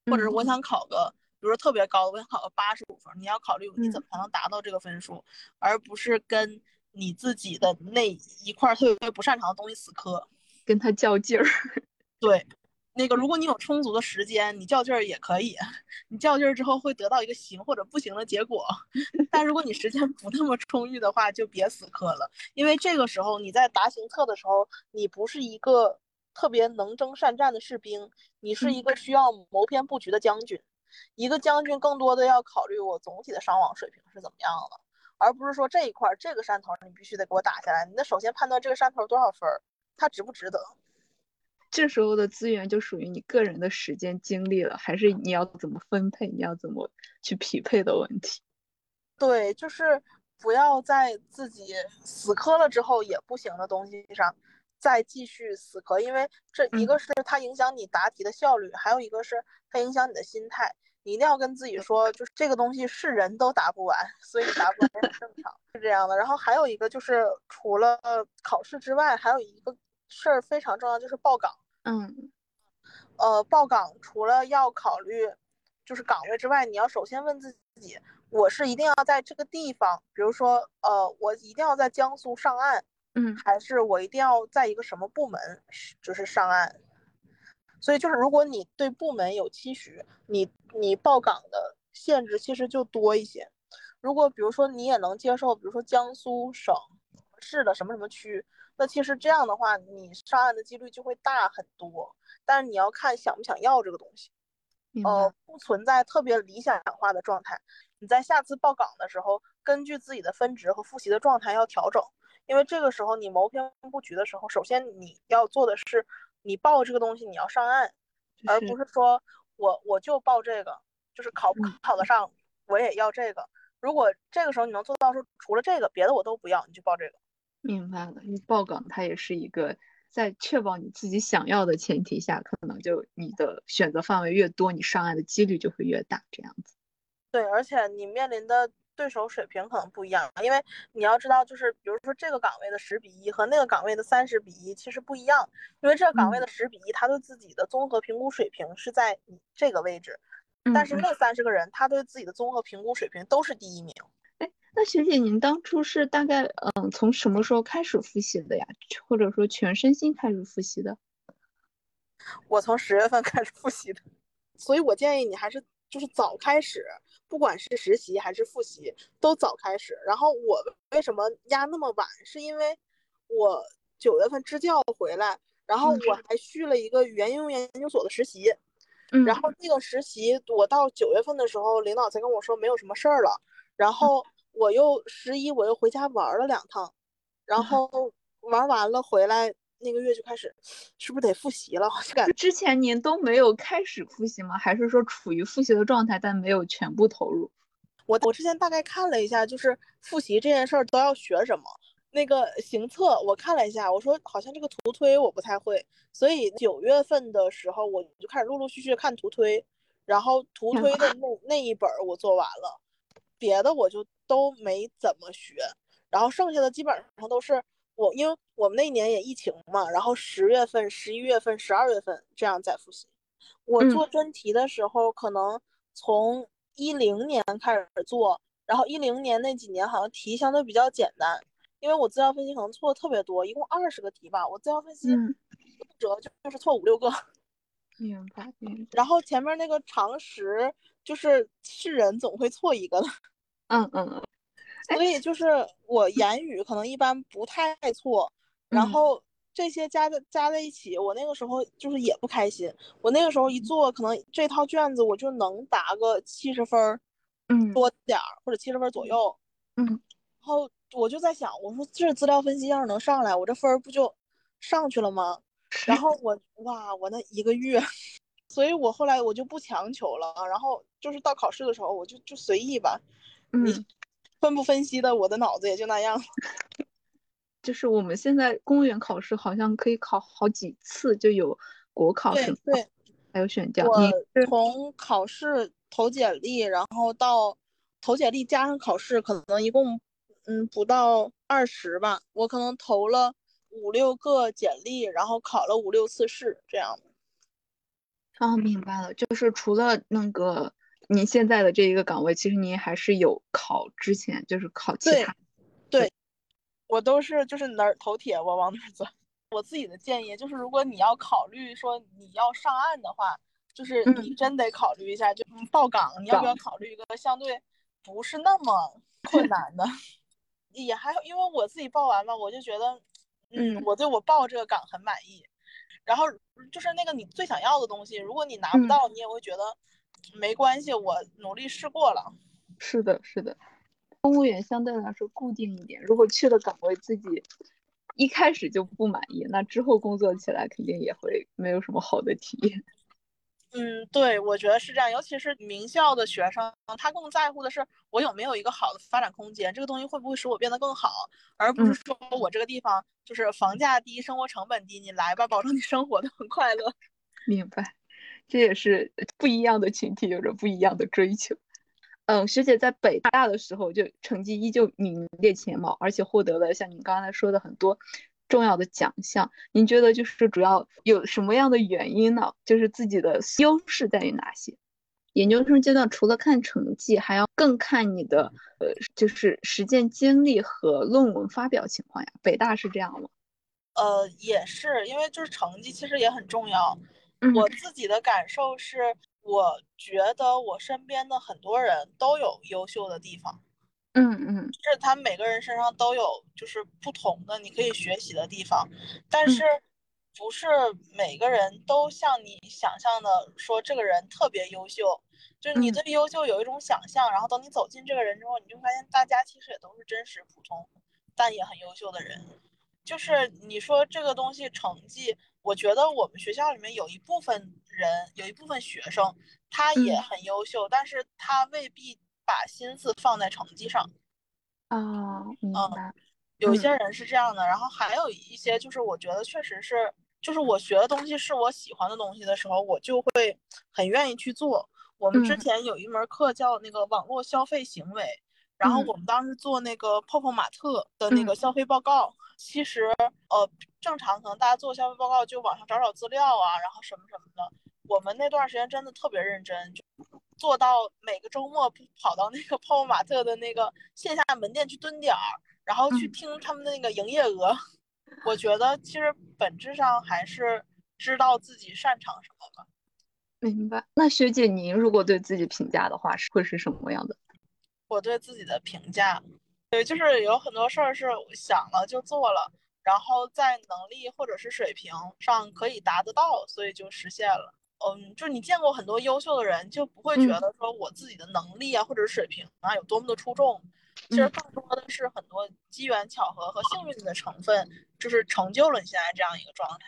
或者是我想考个，比如说特别高的，我想考个八十五分，你要考虑你怎么才能达到这个分数，而不是跟你自己的那一块特别不擅长的东西死磕。跟他较劲儿，[laughs] 对，那个如果你有充足的时间，你较劲儿也可以。[laughs] 你较劲儿之后会得到一个行或者不行的结果，[laughs] 但如果你时间不那么充裕的话，就别死磕了。因为这个时候你在答行测的时候，你不是一个特别能征善战的士兵，你是一个需要谋篇布局的将军。一个将军更多的要考虑我总体的伤亡水平是怎么样的，而不是说这一块这个山头你必须得给我打下来。你得首先判断这个山头多少分儿。它值不值得？这时候的资源就属于你个人的时间精力了，还是你要怎么分配，你要怎么去匹配的问题？对，就是不要在自己死磕了之后也不行的东西上再继续死磕，因为这一个是它影响你答题的效率，还有一个是它影响你的心态。你一定要跟自己说，就是这个东西是人都答不完，所以答不完也很正常，是这样的。然后还有一个就是，除了考试之外，还有一个事儿非常重要，就是报岗。嗯，呃，报岗除了要考虑就是岗位之外，你要首先问自己，我是一定要在这个地方，比如说，呃，我一定要在江苏上岸，嗯，还是我一定要在一个什么部门就是上岸？所以就是，如果你对部门有期许，你你报岗的限制其实就多一些。如果比如说你也能接受，比如说江苏省市的什么什么区，那其实这样的话，你上岸的几率就会大很多。但是你要看想不想要这个东西，呃，不存在特别理想化的状态。你在下次报岗的时候，根据自己的分值和复习的状态要调整，因为这个时候你谋篇布局的时候，首先你要做的是。你报这个东西，你要上岸，而不是说我我就报这个，就是考不考得上，我也要这个。如果这个时候你能做到说，除了这个别的我都不要，你就报这个。明白了，你报岗它也是一个在确保你自己想要的前提下，可能就你的选择范围越多，你上岸的几率就会越大，这样子。对，而且你面临的。对手水平可能不一样，因为你要知道，就是比如说这个岗位的十比一和那个岗位的三十比一其实不一样，因为这个岗位的十比一，他对自己的综合评估水平是在你这个位置，但是那三十个人他对自己的综合评估水平都是第一名。哎，那学姐您当初是大概嗯从什么时候开始复习的呀？或者说全身心开始复习的？我从十月份开始复习的，所以我建议你还是就是早开始，不管是实习还是复习都早开始。然后我为什么压那么晚？是因为我九月份支教回来，然后我还续了一个语言应用研究所的实习。然后那个实习，我到九月份的时候，领导才跟我说没有什么事儿了。然后我又十一，我又回家玩了两趟，然后玩完了回来，那个月就开始，是不是得复习了？[laughs] 感之前您都没有开始复习吗？还是说处于复习的状态，但没有全部投入？我我之前大概看了一下，就是复习这件事儿都要学什么。那个行测我看了一下，我说好像这个图推我不太会，所以九月份的时候我就开始陆陆续续看图推，然后图推的那那一本我做完了，别的我就都没怎么学，然后剩下的基本上都是我，因为我们那一年也疫情嘛，然后十月份、十一月份、十二月份这样在复习。我做真题的时候，可能从一零年开始做，然后一零年那几年好像题相对比较简单。因为我资料分析可能错的特别多，一共二十个题吧，我资料分析折就就是错五六个。[laughs] 明白，明白。然后前面那个常识就是是人总会错一个的。嗯嗯嗯。所以就是我言语可能一般不太错，然后这些加在加在一起，我那个时候就是也不开心。我那个时候一做，可能这套卷子我就能答个七十分，嗯，多点儿或者七十分左右，嗯，然后。我就在想，我说这资料分析要是能上来，我这分儿不就上去了吗？然后我哇，我那一个月，[laughs] 所以我后来我就不强求了。然后就是到考试的时候，我就就随意吧。你分不分析的，我的脑子也就那样。[laughs] 就是我们现在公务员考试好像可以考好几次，就有国考对对，还有选调。我从考试投简历，然后到投简历加上考试，可能一共。嗯，不到二十吧，我可能投了五六个简历，然后考了五六次试，这样。哦，明白了，就是除了那个您现在的这一个岗位，其实您还是有考之前，就是考其他。对，我都是就是哪儿头铁我往哪儿钻。我自己的建议就是，如果你要考虑说你要上岸的话，就是你真得考虑一下，就报岗，你要不要考虑一个相对不是那么 [laughs] 困难的？也还因为我自己报完了，我就觉得，嗯，我对我报这个岗很满意。然后就是那个你最想要的东西，如果你拿不到，你也会觉得没关系，我努力试过了。是的，是的，公务员相对来说固定一点。如果去的岗位自己一开始就不满意，那之后工作起来肯定也会没有什么好的体验。[laughs] 嗯，对，我觉得是这样，尤其是名校的学生，他更在乎的是我有没有一个好的发展空间，这个东西会不会使我变得更好，而不是说我这个地方就是房价低、生活成本低，你来吧，保证你生活的很快乐。明白，这也是不一样的群体有着不一样的追求。嗯，学姐在北大的时候就成绩依旧名列前茅，而且获得了像您刚才说的很多。重要的奖项，您觉得就是主要有什么样的原因呢？就是自己的优势在于哪些？研究生阶段除了看成绩，还要更看你的呃，就是实践经历和论文发表情况呀。北大是这样吗？呃，也是，因为就是成绩其实也很重要。我自己的感受是，我觉得我身边的很多人都有优秀的地方。嗯嗯，就是他们每个人身上都有就是不同的你可以学习的地方，但是不是每个人都像你想象的说这个人特别优秀，就是你对优秀有一种想象，然后等你走进这个人之后，你就发现大家其实也都是真实普通，但也很优秀的人。就是你说这个东西成绩，我觉得我们学校里面有一部分人，有一部分学生他也很优秀，但是他未必。把心思放在成绩上，啊，明白。有一些人是这样的，然后还有一些就是我觉得确实是，就是我学的东西是我喜欢的东西的时候，我就会很愿意去做。我们之前有一门课叫那个网络消费行为，然后我们当时做那个泡泡玛特的那个消费报告。其实呃，正常可能大家做消费报告就网上找找资料啊，然后什么什么的。我们那段时间真的特别认真，就做到每个周末跑到那个泡泡玛特的那个线下门店去蹲点儿，然后去听他们的那个营业额。我觉得其实本质上还是知道自己擅长什么吧。明白。那学姐，您如果对自己评价的话，是会是什么样的？我对自己的评价，对，就是有很多事儿是想了就做了，然后在能力或者是水平上可以达得到，所以就实现了。嗯，就是你见过很多优秀的人，就不会觉得说我自己的能力啊或者是水平啊有多么的出众，其实更多的是很多机缘巧合和幸运的成分，就是成就了你现在这样一个状态。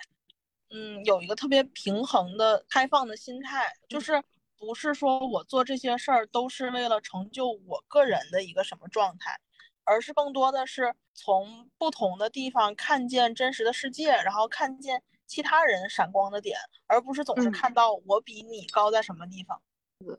嗯，有一个特别平衡的开放的心态，就是不是说我做这些事儿都是为了成就我个人的一个什么状态，而是更多的是从不同的地方看见真实的世界，然后看见。其他人闪光的点，而不是总是看到我比你高在什么地方。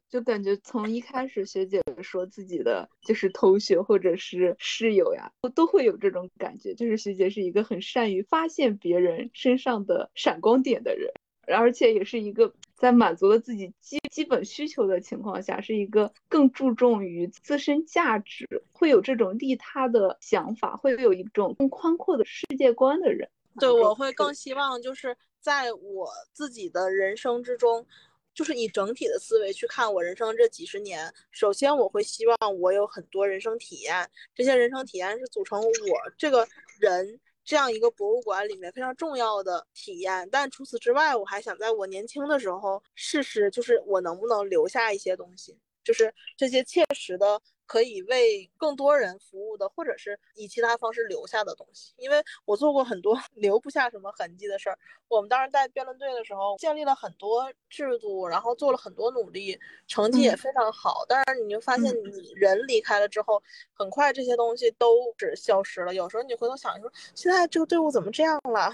就感觉从一开始学姐说自己的就是同学或者是室友呀，我都会有这种感觉，就是学姐是一个很善于发现别人身上的闪光点的人，而且也是一个在满足了自己基基本需求的情况下，是一个更注重于自身价值，会有这种利他的想法，会有一种更宽阔的世界观的人。对，我会更希望就是在我自己的人生之中，就是以整体的思维去看我人生这几十年。首先，我会希望我有很多人生体验，这些人生体验是组成我这个人这样一个博物馆里面非常重要的体验。但除此之外，我还想在我年轻的时候试试，就是我能不能留下一些东西，就是这些切实的。可以为更多人服务的，或者是以其他方式留下的东西。因为我做过很多 [laughs] 留不下什么痕迹的事儿。我们当时在辩论队的时候，建立了很多制度，然后做了很多努力，成绩也非常好。但是你就发现，你人离开了之后，很快这些东西都只消失了。有时候你回头想，说现在这个队伍怎么这样了？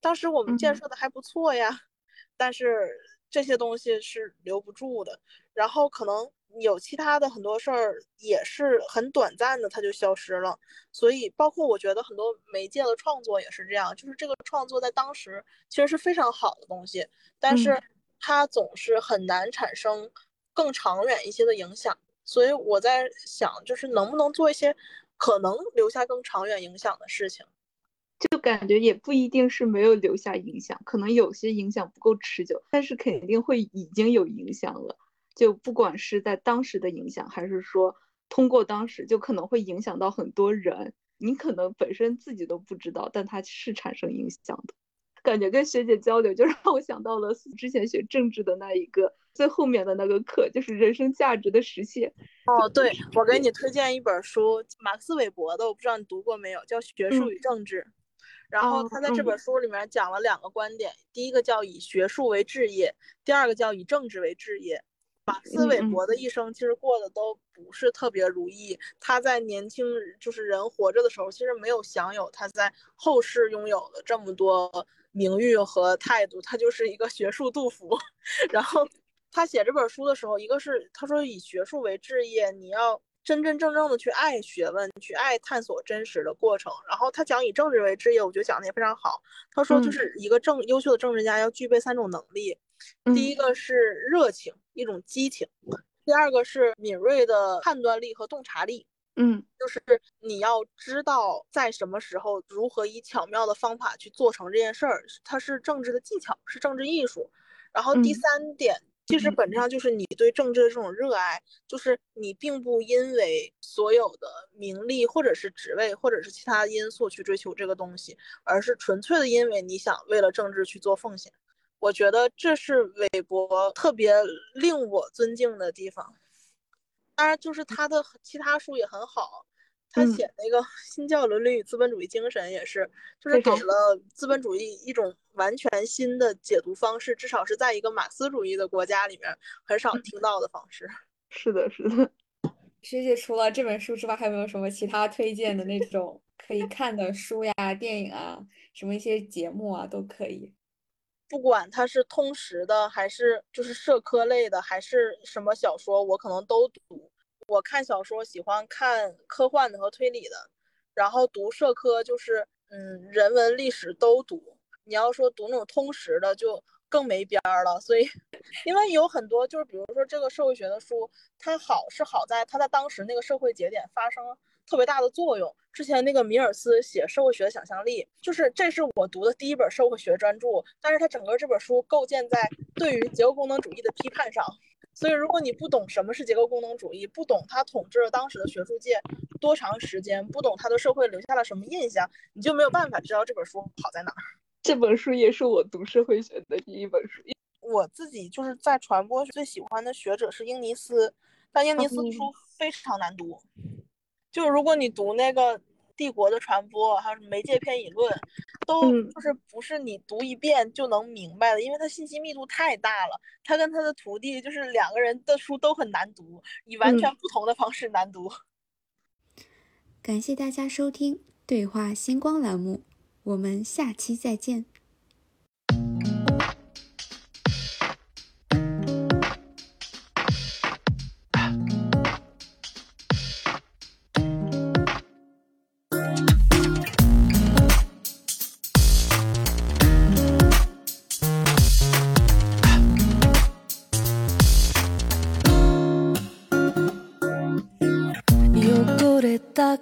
当时我们建设的还不错呀。但是这些东西是留不住的。然后可能。有其他的很多事儿也是很短暂的，它就消失了。所以，包括我觉得很多媒介的创作也是这样，就是这个创作在当时其实是非常好的东西，但是它总是很难产生更长远一些的影响。所以我在想，就是能不能做一些可能留下更长远影响的事情？就感觉也不一定是没有留下影响，可能有些影响不够持久，但是肯定会已经有影响了。就不管是在当时的影响，还是说通过当时，就可能会影响到很多人。你可能本身自己都不知道，但它是产生影响的。感觉跟学姐交流，就 [laughs] 让我想到了之前学政治的那一个最后面的那个课，就是人生价值的实现。哦，对，我给你推荐一本书，马克思韦伯的，我不知道你读过没有，叫《学术与政治》。然后他在这本书里面讲了两个观点，第一个叫以学术为置业，第二个叫以政治为置业。马克思韦伯的一生其实过得都不是特别如意。他在年轻就是人活着的时候，其实没有享有他在后世拥有的这么多名誉和态度。他就是一个学术杜甫。[laughs] 然后他写这本书的时候，一个是他说以学术为置业，你要真真正正的去爱学问，去爱探索真实的过程。然后他讲以政治为置业，我觉得讲的也非常好。他说就是一个政优秀的政治家要具备三种能力。第一个是热情，一种激情；第二个是敏锐的判断力和洞察力，嗯，就是你要知道在什么时候如何以巧妙的方法去做成这件事儿，它是政治的技巧，是政治艺术。然后第三点，其实本质上就是你对政治的这种热爱，就是你并不因为所有的名利或者是职位或者是其他因素去追求这个东西，而是纯粹的因为你想为了政治去做奉献。我觉得这是韦伯特别令我尊敬的地方，当然就是他的其他书也很好，他写那个《新教伦理与资本主义精神》也是，就是给了资本主义一种完全新的解读方式，至少是在一个马克思主义的国家里面很少听到的方式。[laughs] 是的，是的。学姐除了这本书之外，还有没有什么其他推荐的那种可以看的书呀、电影啊，什么一些节目啊都可以。不管它是通识的，还是就是社科类的，还是什么小说，我可能都读。我看小说喜欢看科幻的和推理的，然后读社科就是嗯人文历史都读。你要说读那种通识的，就更没边儿了。所以，因为有很多就是比如说这个社会学的书，它好是好在它在当时那个社会节点发生特别大的作用。之前那个米尔斯写《社会学的想象力》，就是这是我读的第一本社会学专著，但是它整个这本书构建在对于结构功能主义的批判上。所以，如果你不懂什么是结构功能主义，不懂它统治了当时的学术界多长时间，不懂它对社会留下了什么印象，你就没有办法知道这本书好在哪儿。这本书也是我读社会学的第一本书。我自己就是在传播最喜欢的学者是英尼斯，但英尼斯的书非常难读。就如果你读那个。帝国的传播，还有什么媒介偏引论，都就是不是你读一遍就能明白的，因为它信息密度太大了。他跟他的徒弟就是两个人的书都很难读，以完全不同的方式难读。感谢大家收听对话星光栏目，我们下期再见。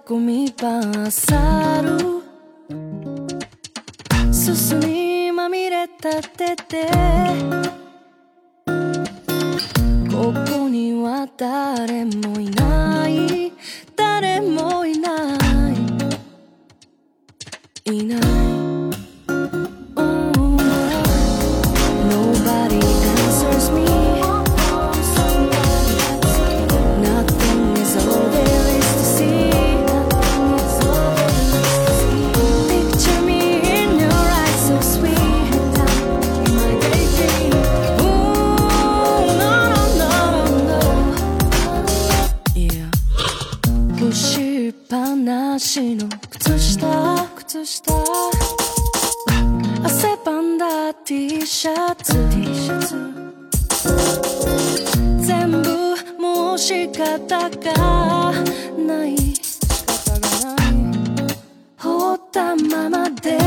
ゴミバーサル。すすにまみれたてて。ここには誰もいない。しっぱなしの靴下靴下。汗ばんだ T シャツ。T シャツ全部もう仕方がない。仕方がない。放ったままで。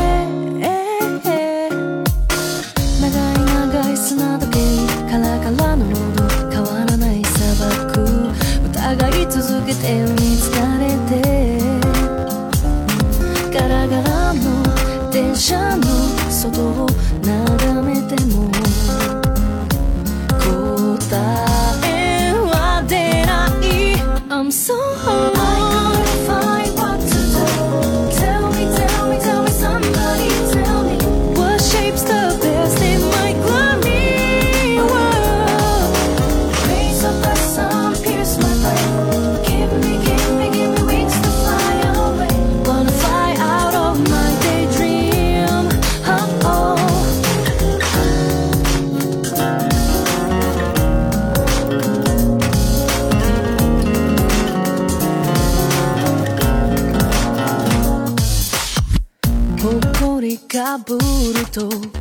長い長い砂時計カラカラのロード変わらない砂漠。疑い続けて見つ車の外を眺めても答えは出ない。I'm so momento